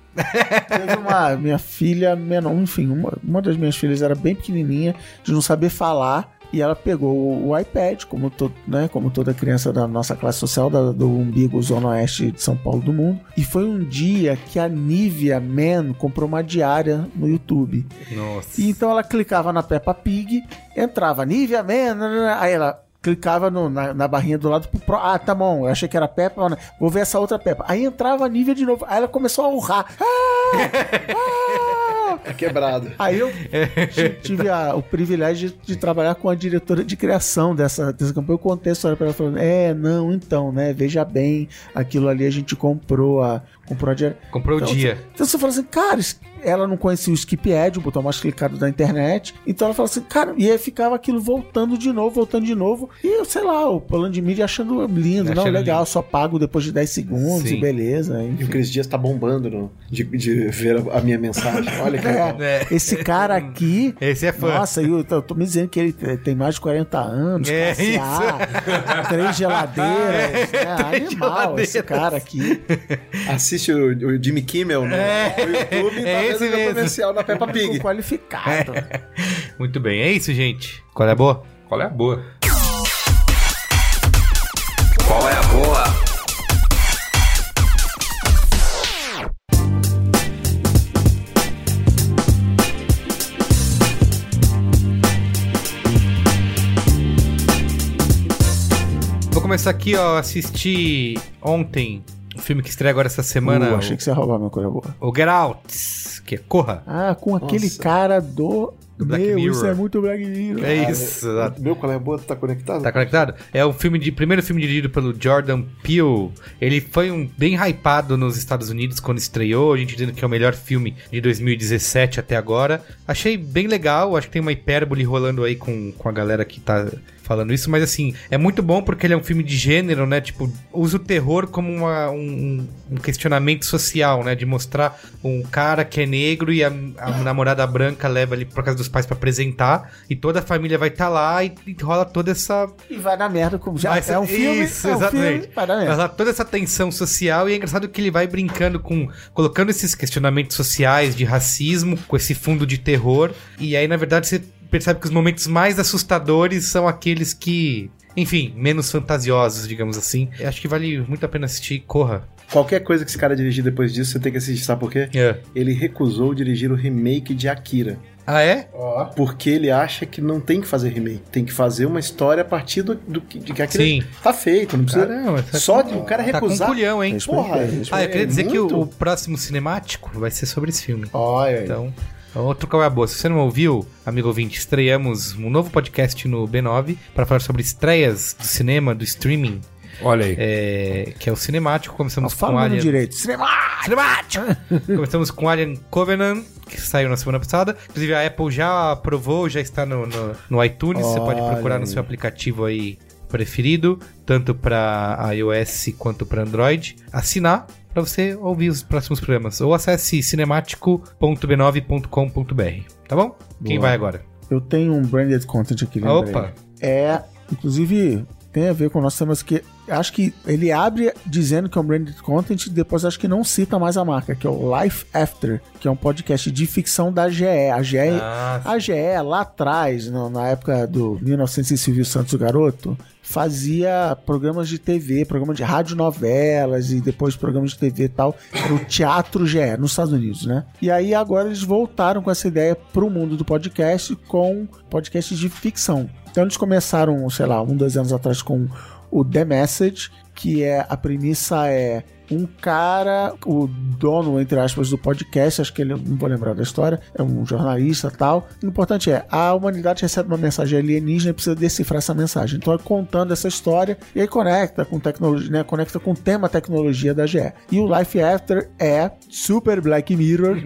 Teve uma minha filha menor, enfim, uma, uma das minhas filhas era bem pequenininha, de não saber falar, e ela pegou o, iPad, como, to, né, como toda criança da nossa classe social, da- do umbigo zona oeste de São Paulo do mundo. E foi um dia que a Nivea Man comprou uma diária no YouTube. Nossa. E então ela clicava na Peppa Pig, entrava Nivea Man, aí ela clicava no- na, na barrinha do lado pro pro, ah, tá bom, eu achei que era Peppa, né? vou ver essa outra Peppa. Aí entrava a Nivea de novo, aí ela começou a urrar. Ah! Ah! É quebrado. Aí eu ti- tive a- o privilégio de, de trabalhar com a diretora de criação dessa, dessa campanha. Eu contei a história pra ela falando: É, não, então, né? Veja bem, aquilo ali a gente comprou a. Comprou a diária. Comprou o Então, dia. Então você fala assim, cara, ela não conhecia o Skip Ad, o botão mais clicado da internet. Então ela fala assim, cara, e aí ficava aquilo voltando de novo, voltando de novo. E eu sei lá, o plano de mídia achando lindo, não, Achando legal, só pago depois de 10 segundos Sim. e beleza. E o Enfim. Cris Dias tá bombando no- de, de ver a, a minha mensagem. Olha que legal. É, esse cara aqui. Esse é fã. Nossa, eu tô, tô me dizendo que ele tem mais de 40 anos, É classe A, três geladeiras. né? Animal, esse geladeiras. cara aqui. Assiste o, o Jimmy Kimmel no, no YouTube e tá é esse vendo o mesmo. comercial na Peppa Pig. qualificado. Muito bem, é isso, gente. Qual é a boa? Qual é a boa? Qual é a boa? Vou começar aqui, ó, assistir ontem um filme que estreia agora essa semana. Uh, achei que você ia roubar minha coisa boa. o, o Get Out, que é Corra. Ah, com aquele Nossa. cara do. Do Black Meu, Mirror. isso é muito Black Mirror. É isso, exato. Meu, qual é a boa? Tá conectado? Tá conectado? É o filme de primeiro filme dirigido pelo Jordan Peele. Ele foi um bem hypado nos Estados Unidos quando estreou, a gente dizendo que é o melhor filme de 2017 até agora. Achei bem legal, acho que tem uma hipérbole rolando aí com, com a galera que tá falando isso, mas assim, é muito bom porque ele é um filme de gênero, né? Tipo, usa o terror como uma- um, um questionamento social, né? De mostrar um cara que é negro e a, a namorada branca leva ele pra casa dos pais pra apresentar e toda a família vai estar lá e, e rola toda essa E vai na merda como já Mas é um filme, Isso, é um exatamente. filme, vai na merda. Mas lá toda essa tensão social e é engraçado que ele vai brincando com. colocando esses questionamentos sociais de racismo, com esse fundo de terror. E aí, na verdade, você percebe que os momentos mais assustadores são aqueles que. Enfim, menos fantasiosos, digamos assim. Eu acho que vale muito a pena assistir. Corra. Qualquer coisa que esse cara dirigir depois disso, você tem que assistir, sabe por quê? É. Ele recusou dirigir o remake de Akira. Ah, é? Porque ele acha que não tem que fazer remake. Tem que fazer uma história a partir do, do que, de que Akira Sim. tá feito. Não precisa. Caramba, tá Só com- de o cara Tá com recusar. culhão, hein? Porra, respeitei. Ah, eu queria É dizer que o, muito. o próximo cinemático vai ser sobre esse filme. Olha aí. Outro qual é a boa. Se você não ouviu, amigo ouvinte, estreamos um novo podcast no B9 para falar sobre estreias do cinema, do streaming, Olha aí. é, que é o cinemático. Começamos com Fala Alien. direito. Cinema! Cinemático! Começamos com Alien Covenant, que saiu na semana passada. Inclusive, a Apple já aprovou, já está no, no, no iTunes. Você pode Olha procurar no aí. seu aplicativo aí preferido, tanto para iOS quanto para Android. Assinar para você ouvir os próximos programas. Ou acesse cinemático.b9.com.br. Tá bom? Quem Boa. vai agora? Eu tenho um branded content aqui, lembrei. Opa! É, inclusive, tem a ver com o nosso tema, que acho que ele abre dizendo que é um branded content e depois acho que não cita mais a marca, que é o Life After, que é um podcast de ficção da GE. A GE, Ah, a GE lá atrás, no- na época do 1900 e Silvio Santos o Garoto, fazia programas de TV, programas de radionovelas e depois programas de TV e tal. Era o Teatro GE, nos Estados Unidos, né? E aí agora eles voltaram com essa ideia pro mundo do podcast com podcasts de ficção. Então eles começaram, sei lá, um, dois anos atrás com o The Message, que é a premissa é um cara, o dono, entre aspas, do podcast, acho que ele, não vou lembrar da história, é um jornalista e tal. O importante é, a humanidade recebe uma mensagem alienígena e precisa decifrar essa mensagem. Então é contando essa história e aí conecta com tecnologia, né? Conecta com o tema tecnologia da GE. E o Life After é Super Black Mirror,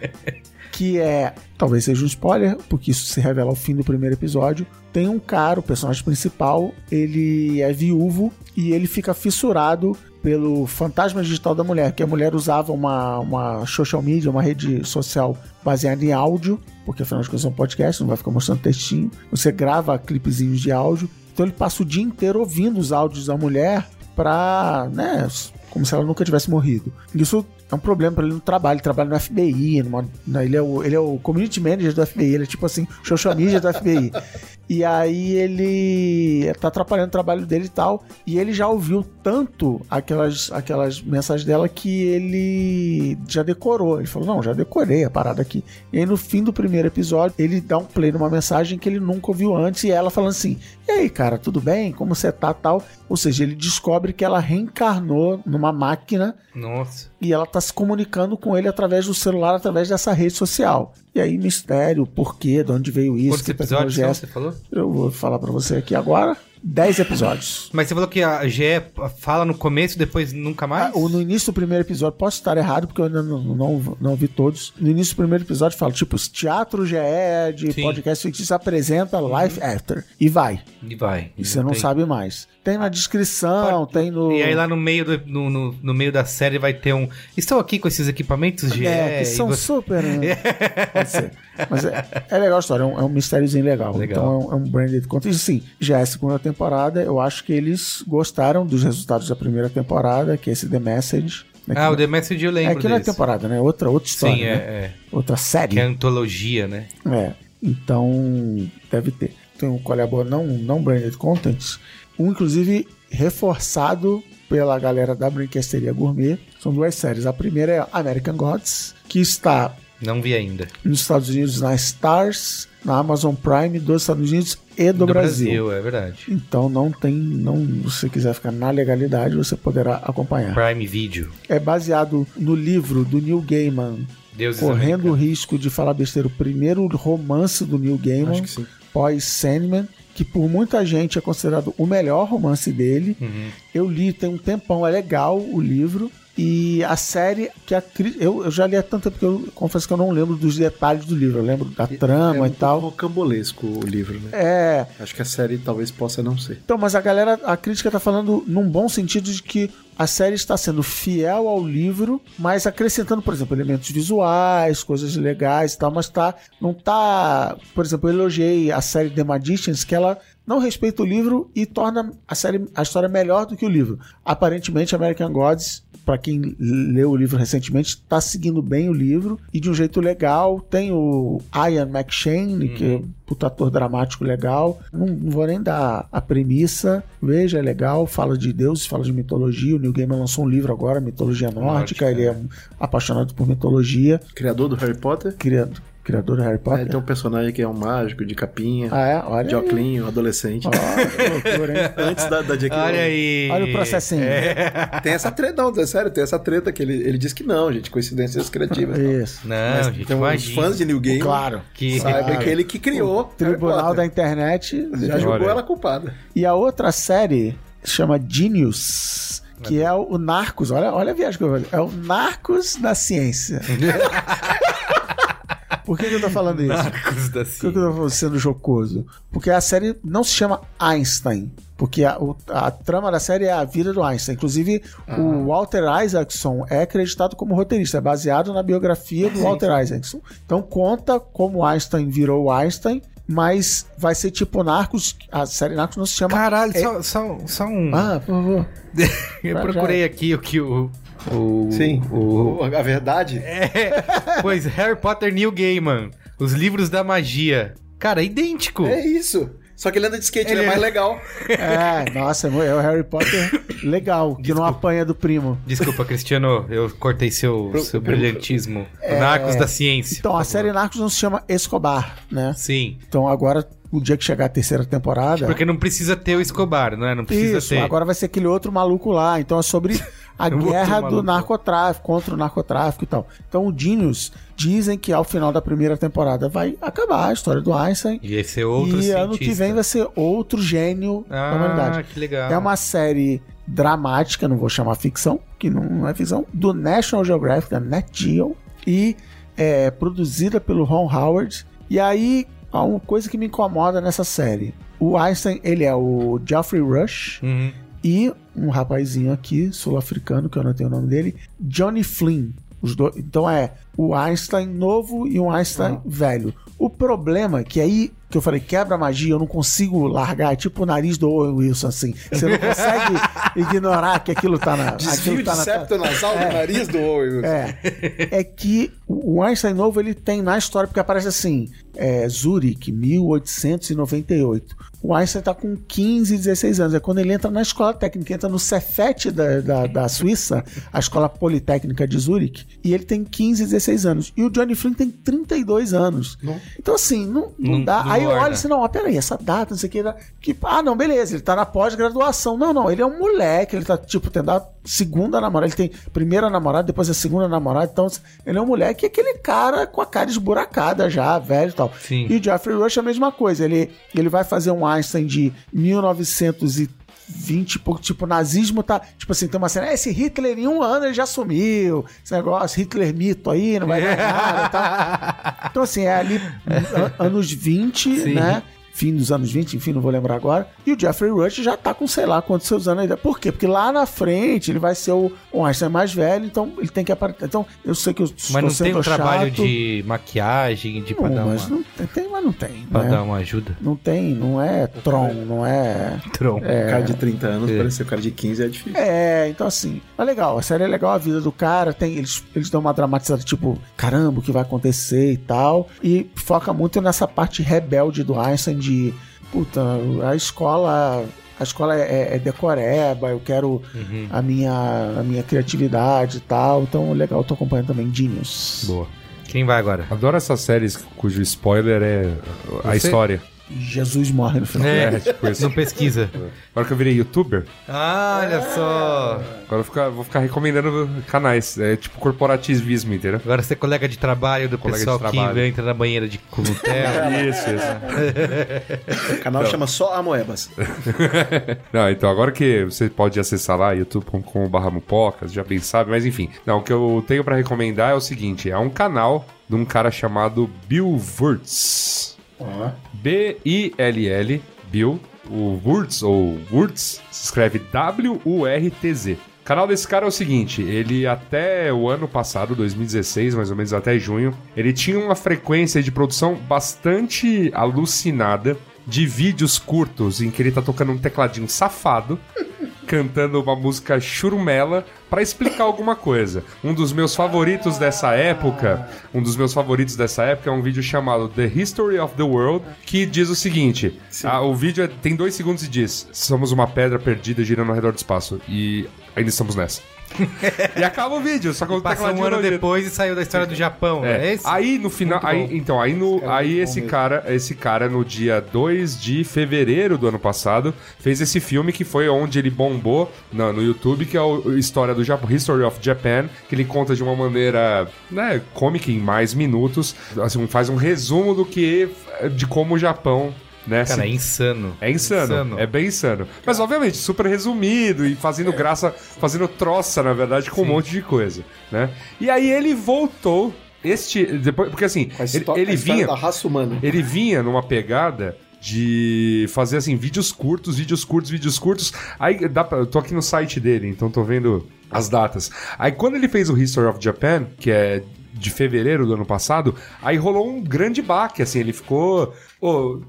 que é, talvez seja um spoiler, porque isso se revela ao fim do primeiro episódio. Tem um cara, o personagem principal, ele é viúvo e ele fica fissurado pelo fantasma digital da mulher, que a mulher usava uma, uma social media, uma rede social baseada em áudio, porque afinal de contas é um podcast, não vai ficar mostrando textinho. Você grava clipezinhos de áudio. Então ele passa o dia inteiro ouvindo os áudios da mulher pra, né, como se ela nunca tivesse morrido. Isso é um problema pra ele no trabalho. Ele trabalha no FBI, numa- na- ele, é o, ele é o community manager do FBI, ele é tipo assim, social media do FBI. E aí ele tá atrapalhando o trabalho dele e tal. E ele já ouviu tanto aquelas, aquelas mensagens dela que ele já decorou. Ele falou: Não, já decorei a parada aqui. E aí no fim do primeiro episódio, ele dá um play numa mensagem que ele nunca ouviu antes. E ela falando assim: E aí, cara, tudo bem? Como você tá tal? Ou seja, ele descobre que ela reencarnou numa máquina Nossa. e ela tá se comunicando com ele através do celular, através dessa rede social. E aí, mistério, porquê, de onde veio isso, Quantos que episódios é são, você falou? Eu vou falar pra você aqui agora. 10 episódios. Mas você falou que a GE fala no começo, depois nunca mais? Ah, o- no início do primeiro episódio, posso estar errado, porque eu ainda não, não, não vi todos. No início do primeiro episódio fala, tipo, Teatro GE de Sim. podcast fictício apresenta Life After. E vai. E vai. E você não sabe mais. Tem na descrição, tem no... E aí lá no meio, do, no, no, no meio da série vai ter um. Estou aqui com esses equipamentos GE. É, que são você- super. né? Pode. Mas é, é legal a história, é um, é um mistériozinho legal. Legal. Então é um, é um branded content. E sim, já é a segunda temporada. Eu acho que eles gostaram dos resultados da primeira temporada, que é esse The Message. né, Ah, o The Message eu é lembro é desse. temporada, né? Outra, outra história. Sim, é, né? é. Outra série. Que é antologia, né? É, então deve ter. Tem um é a boa, não, não branded content. Um, inclusive, reforçado pela galera da Brinquesteria Gourmet. São duas séries. A primeira é American Gods, que está Não vi ainda. nos Estados Unidos na Stars, na Amazon Prime dos Estados Unidos e do, Brasil. é verdade. Então não tem, não, se você quiser ficar na legalidade, você poderá acompanhar. Prime Video. É baseado no livro do Neil Gaiman, Deuses correndo o risco de falar besteira, o primeiro romance do Neil Gaiman, pós Sandman, que por muita gente é considerado o melhor romance dele. Uhum. Eu li tem um tempão, é legal o livro. E a série que a eu, eu já li há tanto tempo que eu confesso que eu não lembro dos detalhes do livro. Eu lembro da trama é e tal. Um pouco rocambolesco o livro, né? É, Acho que a série talvez possa não ser. Então, mas a galera, a crítica tá falando num bom sentido de que a série está sendo fiel ao livro, mas acrescentando, por exemplo, elementos visuais, coisas legais e tal, mas tá, não tá, por exemplo, eu elogiei a série The Magicians, que ela não respeita o livro e torna a série, a história melhor do que o livro. Aparentemente, American Gods, para quem leu o livro recentemente, tá seguindo bem o livro e de um jeito legal. Tem o Ian McShane, que é um puta ator dramático legal. Não, não vou nem dar a premissa. Veja, é legal. Fala de deuses, fala de mitologia. O Neil Gaiman lançou um livro agora, Mitologia Nórdica. Nórdica, Ele é um apaixonado por mitologia. Criador do Harry Potter. Criado, criador do Harry É, Potter. tem um personagem que é um mágico, de capinha, Ah, é? Olha de aí. oclinho, adolescente. Que loucura, hein? Antes da, da J.K. Olha aí. Olha o processinho. Tem essa treta, não, é sério, tem essa treta que ele, ele diz que não, gente, coincidências criativas. não. Isso. Não, Mas gente, tem imagina. fãs de New Game Claro. Que... sabem Claro. que ele que criou. Tribunal Harry da. Internet. Já julgou Olha. ela culpada. E a outra série chama Genius, que é o Narcos. Olha, olha a viagem que eu vou. É o Narcos da ciência. Por que, que eu tô falando isso? Narcos da Por que, eu tô sendo jocoso? Porque a série não se chama Einstein. Porque a, o- a trama da série é a vida do Einstein. Inclusive, o Walter Isaacson é acreditado como roteirista, é baseado na biografia do Walter Isaacson. Então conta como Einstein virou Einstein, mas vai ser tipo Narcos. A série Narcos não se chama. Caralho, É- só, só, só um. Ah, por favor. eu procurei aqui o que o. o Sim. O, A verdade. é, pois Harry Potter New Gaiman. Os livros da magia. Cara, é idêntico. É isso. Só que ele anda de skate, ele, Ele- é mais legal. É, nossa, é o Harry Potter legal, que não apanha do primo. Desculpa, Cristiano, eu cortei seu, Pro- seu pro- brilhantismo. Narcos da ciência. Então, a série. Narcos não se chama Escobar, né? Sim. Então agora, o dia que chegar a terceira temporada. Porque não precisa ter o Escobar, né? Não precisa Isso, ter. agora vai ser aquele outro maluco lá. Então é sobre a Outro guerra do narcotráfico, contra o narcotráfico e tal. Então o Genius dizem que ao final da primeira temporada vai acabar a história do Einstein. E esse é outro e ano que cientista. vem vai ser outro gênio da Ah, humanidade. que legal. É uma série dramática, não vou chamar ficção, que não é ficção, do National Geographic, da Net Geo, e é produzida pelo Ron Howard. E aí, há uma coisa que me incomoda nessa série. O Einstein, ele é o Geoffrey Rush Uhum. E um rapazinho aqui, sul-africano, que eu não tenho o nome dele, Johnny Flynn. Os dois, então é o Einstein novo e um Einstein velho. O problema é que aí, que eu falei, quebra a magia, eu não consigo largar, é tipo o nariz do Owen Wilson, assim. Você não consegue ignorar que aquilo tá na. Desvio aquilo de tá na septo nasal do nariz do Owen. é, é que o Einstein novo ele tem na história, porque aparece assim: é, Zurich, 1898. O Einstein tá com 15, 16 anos. É quando ele entra na escola técnica, entra no Cefet da, da, da Suíça, a escola politécnica de Zurich, e ele tem 15, 16 anos. E o Johnny Flynn tem 32 anos. Então, assim, não, não, Não- dá. não Aí eu orna. olho assim, não, ó, peraí, essa data, não sei o que, que. Ah, não, beleza, ele tá na pós-graduação. Não, não, ele é um moleque, ele tá, tipo, tendo a segunda namorada, ele tem primeira namorada, depois a segunda namorada, então ele é um moleque, aquele cara com a cara esburacada já, velho e tal. Sim. E o Jeffrey Rush é a mesma coisa, ele, ele vai fazer um Einstein de 1920, pouco, tipo, nazismo tá, tipo assim, tem uma cena, "É, esse Hitler em um ano ele já sumiu, esse negócio, Hitler mito aí, não vai dar nada e tal. Então, assim, é ali an- anos 20, Sim. né? Fim dos anos 20, enfim, não vou lembrar agora. E o Jeffrey Rush já tá com sei lá quantos seus anos ainda. Por quê? Porque lá na frente ele vai ser o, o Einstein mais velho, então ele tem que aparecer. Então, eu sei que eu estou Mas não tem um trabalho chato. de maquiagem, de pra Não, dar mas uma, não tem, tem, mas não tem. pra né? dar uma ajuda? Não tem, não é Tron, não é. Tron. O cara de 30 anos É. parecer o cara de 15 é difícil. É, então assim, é legal. A série é legal, a vida do cara, tem, eles, eles dão uma dramatizada, tipo, caramba, o que vai acontecer e tal. E foca muito nessa parte rebelde do Einstein de puta, a escola. A escola é, é decoreba, eu quero Uhum. a, minha, a minha criatividade e tal. Então, legal, tô acompanhando também Genius. Boa. Quem vai agora? Adoro essas séries cujo spoiler é a Você? história. Jesus morre no final. É, É, tipo isso. não pesquisa. Agora que eu virei youtuber, Ah, olha só. agora eu vou ficar, vou ficar recomendando canais. É tipo corporativismo, entendeu? Agora você é colega de trabalho do Colega de pessoal trabalho. que entra na banheira de Nutella. Isso, isso. O canal chama só Amoebas. Não, então agora que você pode acessar lá, youtube.com.br mupocas, já bem sabe, mas enfim. Não, o que eu tenho pra recomendar é o seguinte: é um canal de um cara chamado Bill Wurtz. B-I-L-L, Bill. O Wurtz, ou Wurtz, se escreve W-U-R-T-Z. O canal desse cara é o seguinte, ele até o ano passado, 2016, mais ou menos até junho, ele tinha uma frequência de produção bastante alucinada de vídeos curtos em que ele tá tocando um tecladinho safado cantando uma música churumela pra explicar alguma coisa. Um dos meus favoritos dessa época, um dos meus favoritos dessa época é um vídeo chamado The History of the World, que diz o seguinte: ah, o vídeo é- tem dois segundos e diz: somos uma pedra perdida girando ao redor do espaço e ainda estamos nessa. e acaba o vídeo, só que o Passa um ano depois e saiu da história do Japão, é. é esse? Aí no final, aí, então, aí no, cara é aí esse mesmo. cara, esse cara no dia 2 de fevereiro do ano passado fez esse filme que foi onde ele bombou na- no YouTube, que é o História do Japão, History of Japan, que ele conta de uma maneira, né, cômica em mais minutos, assim, faz um resumo do que de como o Japão, né, Cara, se- é insano. é insano, é bem insano. Mas, obviamente, super resumido e fazendo graça, fazendo troça, na verdade, com um monte de coisa, né? E aí ele voltou, este... Depois, porque, assim, A ele, ele vinha... da raça humana. Ele vinha numa pegada de fazer assim vídeos curtos, vídeos curtos, vídeos curtos. Aí dá pra, eu tô aqui no site dele, então tô vendo as datas. Aí quando ele fez o History of Japan, que é de fevereiro do ano passado, aí rolou um grande baque, assim, ele ficou,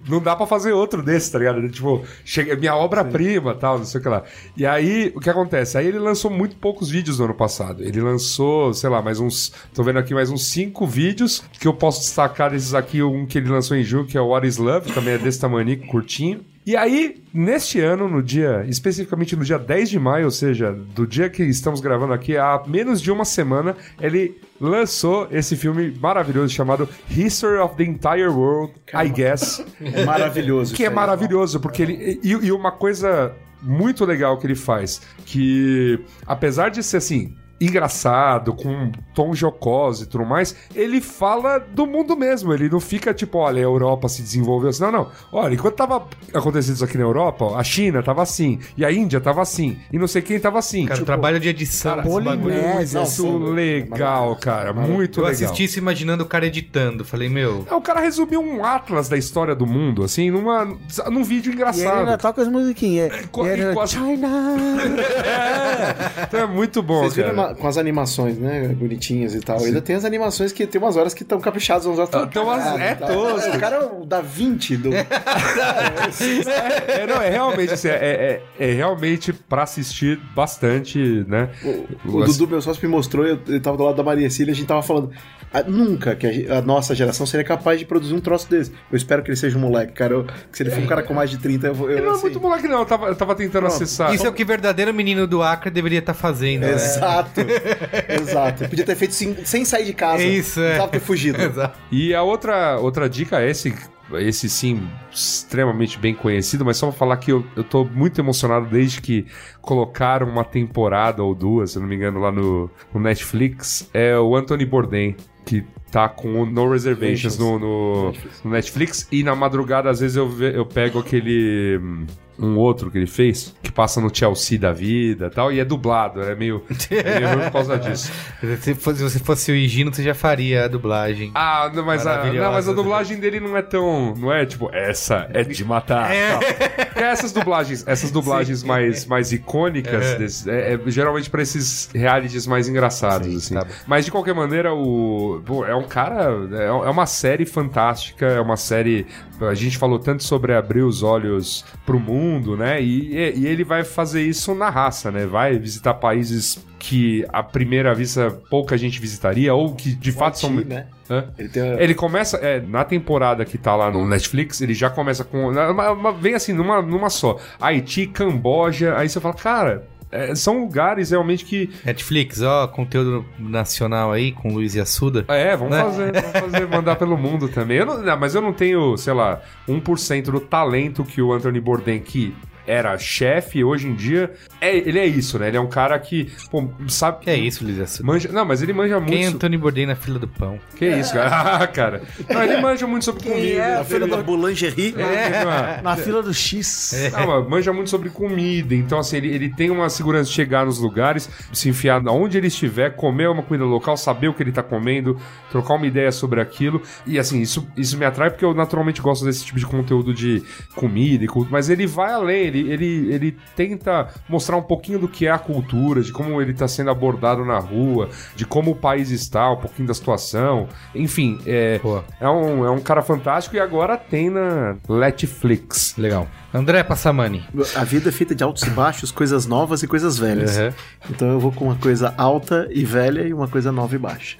não dá pra fazer outro desse, tá ligado? Tipo, chega, minha obra-prima, tal, não sei o que lá. E aí, o que acontece? Aí ele lançou muito poucos vídeos no ano passado. Ele lançou, sei lá, mais uns, tô vendo aqui mais uns cinco vídeos, que eu posso destacar desses aqui, um que ele lançou em julho, que é o What is Love, também é desse tamanho, curtinho. E aí, neste ano, no dia, especificamente no dia 10 de maio, ou seja, do dia que estamos gravando aqui, há menos de uma semana, ele lançou esse filme maravilhoso chamado History of the Entire World, I Guess. É maravilhoso. Que é maravilhoso, porque ele. E, e uma coisa muito legal que ele faz, que apesar de ser assim. Engraçado, com um tom jocoso e tudo mais, ele fala do mundo mesmo. Ele não fica tipo, olha, a Europa se desenvolveu assim. Não, não. Olha, enquanto tava acontecendo isso aqui na Europa, a China tava assim, e a Índia tava assim, e não sei quem tava assim. Cara, o Tipo, trabalho de edição. Polinésia, Não, assim. muito legal, cara. Muito Eu legal. assisti isso imaginando o cara editando. Falei, meu. É, o cara resumiu um atlas da história do mundo, assim, numa, num vídeo E ele ainda engraçado. toca as musiquinhas. co- E ele- e quase- China! É, então é muito bom, Vocês viram cara. Com as animações, né? Bonitinhas e tal. Ainda tem as animações que tem umas horas que estão caprichadas, umas horas Ah, umas- cagadas é tal. tosco. O cara é o da 20 do. É, não, é realmente, assim, é, é- é realmente pra assistir bastante, né? O, o Dudu, meu sócio, me mostrou, eu, eu tava do lado da Maria Cília, a gente tava falando. Nunca que a, a nossa geração seria capaz de produzir um troço desse. Eu espero que ele seja um moleque, cara. Eu- que se ele for um cara com mais de 30, eu vou. Eu, Ele não é assim, muito moleque, não. Eu tava, eu tava tentando acessar. Isso é o que o verdadeiro menino do Acre deveria estar fazendo. né? Exato. Exato. Podia ter feito sem, sem sair de casa. É isso, é. Precisava ter fugido. Exato. E a outra, outra dica é esse, esse sim, extremamente bem conhecido, mas só pra falar que eu, eu tô muito emocionado desde que colocaram uma temporada ou duas, se eu não me engano, lá no, no Netflix, é o Anthony Bourdain, que tá com o No Reservations no, no, no Netflix, e na madrugada, às vezes, eu, ve- eu pego aquele... Um outro que ele fez, que passa no Chelsea da vida e tal, e é dublado, é meio, é meio ruim por causa disso. Se fosse, se você fosse o Higino, você já faria a dublagem. Ah, não, mas, a, não, mas a dublagem dele não é tão. Não é tipo, essa é de matar. Porque essas dublagens, essas dublagens mais, mais icônicas, É. desse- é, é geralmente pra esses realities mais engraçados, Sim, assim. tá. Mas de qualquer maneira, o. pô, é um cara. É é uma série fantástica, é uma série. A gente falou tanto sobre abrir os olhos pro mundo, né? E, e- ele vai fazer isso na raça, né? Vai visitar países que à primeira vista pouca gente visitaria, ou que de fato são. Né? Ele Ele começa, é, na temporada que tá lá no Netflix, ele já começa com. uma- uma- vem assim, numa, numa só. Haiti, Camboja, aí você fala, cara. É, são lugares realmente que. Netflix, ó, conteúdo nacional aí com Luiz Assuda. É, vamos Né? fazer, vamos fazer, mandar pelo mundo também. Eu não, mas eu não tenho, sei lá, 1% do talento que o Anthony Bourdain, que era chefe, hoje em dia, é, ele é isso, né? Ele é um cara que, pô, sabe... Que é isso, Luiz? Manja, não, mas ele manja muito... Quem é Antônio Bourdain na fila do pão? Que isso, cara? Ah, cara. Não, ele manja muito sobre comida. A feira da boulangerie. É. Na fila do X. Não, mas manja muito sobre comida. Então, assim, ele, ele tem uma segurança de chegar nos lugares, se enfiar onde ele estiver, comer uma comida local, saber o que ele tá comendo, trocar uma ideia sobre aquilo. E, assim, isso, isso me atrai porque eu naturalmente gosto desse tipo de conteúdo de comida e cultura. Mas ele vai além, ele, ele, ele tenta mostrar um pouquinho do que é a cultura, de como ele tá sendo abordado na rua, de como o país está, um pouquinho da situação. Enfim, é, Pô. é, um, é um cara fantástico e agora tem na Netflix. Legal. André Passamani. A vida é feita de altos e baixos, coisas novas e coisas velhas. Uhum. Então eu vou com uma coisa alta e velha e uma coisa nova e baixa.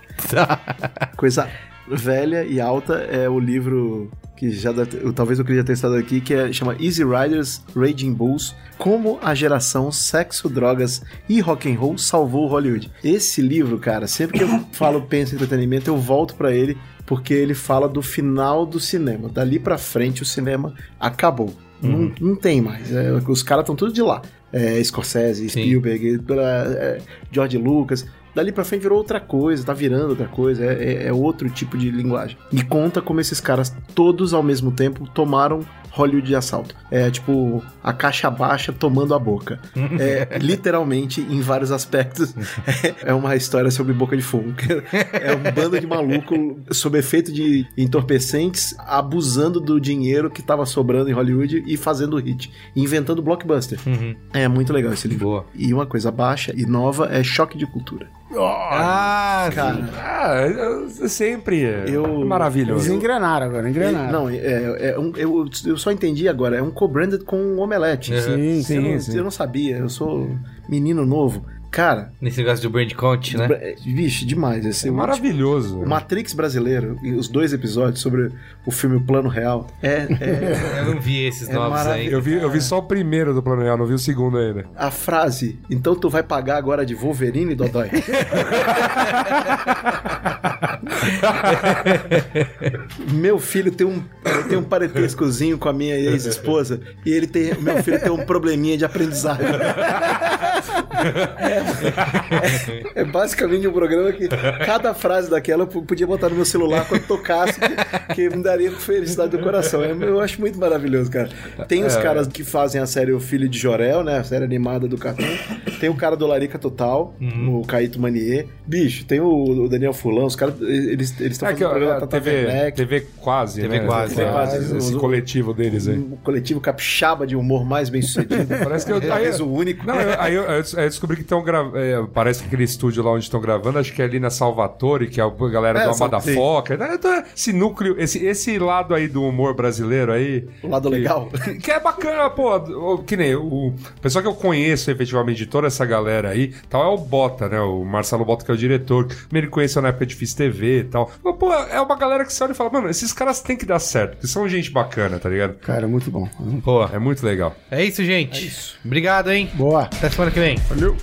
coisa velha e alta é o livro que já ter- talvez eu queria ter estado aqui, que é, chama Easy Riders, Raging Bulls, como a geração sexo, drogas e rock and roll salvou Hollywood. Esse livro, cara, sempre que eu falo penso em entretenimento, eu volto pra ele porque ele fala do final do cinema. Dali pra frente o cinema acabou. Não, não tem mais. É, os caras estão tudo de lá. É, Scorsese. Spielberg, pela- é, George Lucas. Dali pra frente virou outra coisa, tá virando outra coisa, é, é- é outro tipo de linguagem. E conta como esses caras todos ao mesmo tempo tomaram Hollywood de assalto. É tipo a caixa baixa tomando a boca. É, literalmente, em vários aspectos, é, é uma história sobre boca de fumo. É um bando de maluco sob efeito de entorpecentes abusando do dinheiro que tava sobrando em Hollywood e fazendo hit, inventando blockbuster. Uhum. É muito legal esse livro. Boa. E uma coisa baixa e nova é Choque de Cultura. Ah, Cara, Ah, eu- eu sempre. é Eu- Maravilhoso. Eles engrenaram agora, engrenaram. Não, é, é um- eu, eu só entendi agora. É um co-branded com um omelete. Sim, Eu sim, não, sim. eu não sabia. Eu sou menino novo. Cara, Nesse negócio do brand count, né? vixe, demais. Esse É maravilhoso. O Matrix brasileiro, os dois episódios sobre o filme O Plano Real, é, é Eu não vi esses É novos aí. Eu vi, eu vi só o primeiro do Plano Real, não vi o segundo ainda. a frase. Então tu vai pagar agora de Wolverine, Dodói? meu filho tem um, tem um parentescozinho com a minha ex-esposa e ele tem, meu filho tem um probleminha de aprendizagem. É, é basicamente um programa que cada frase daquela eu podia botar no meu celular quando tocasse, que, que me daria felicidade do coração. É, Eu acho muito maravilhoso, cara. Tem os caras que fazem a série O Filho de Jorel, né? A série animada do cartão. Tem o cara do Larica Total, o Caíto Manier. Bicho, tem o, o Daniel Fulano, os caras, eles eles estão É que fazendo ó, programa a Tata TV, Werneck, TV quase, TV né? quase, Esse- quase. Esse, esse coletivo deles aí. um coletivo capixaba de humor mais bem sucedido. Parece que eu, aí, Talvez o único. Não, eu- aí eu, aí eu descobri que gravando. parece que aquele estúdio lá onde estão gravando, acho que é ali na Salvatore, que é a galera É, do sim. Foca. né? Então, Esse núcleo, esse, esse lado aí do humor brasileiro aí. O lado legal. Que, que é bacana, pô. Que nem o, o pessoal que eu conheço efetivamente de toda essa galera aí, tal, é o Bota, né? O Marcelo Bota, que é o diretor. Me conheceu na época de Fiz TV e tal. Mas, pô, é uma galera que você olha e fala, mano, esses caras têm que dar certo, porque são gente bacana, tá ligado? Cara, muito bom. Pô, É muito legal. é isso, gente. Obrigado, hein? Boa. Até semana que vem. Valeu.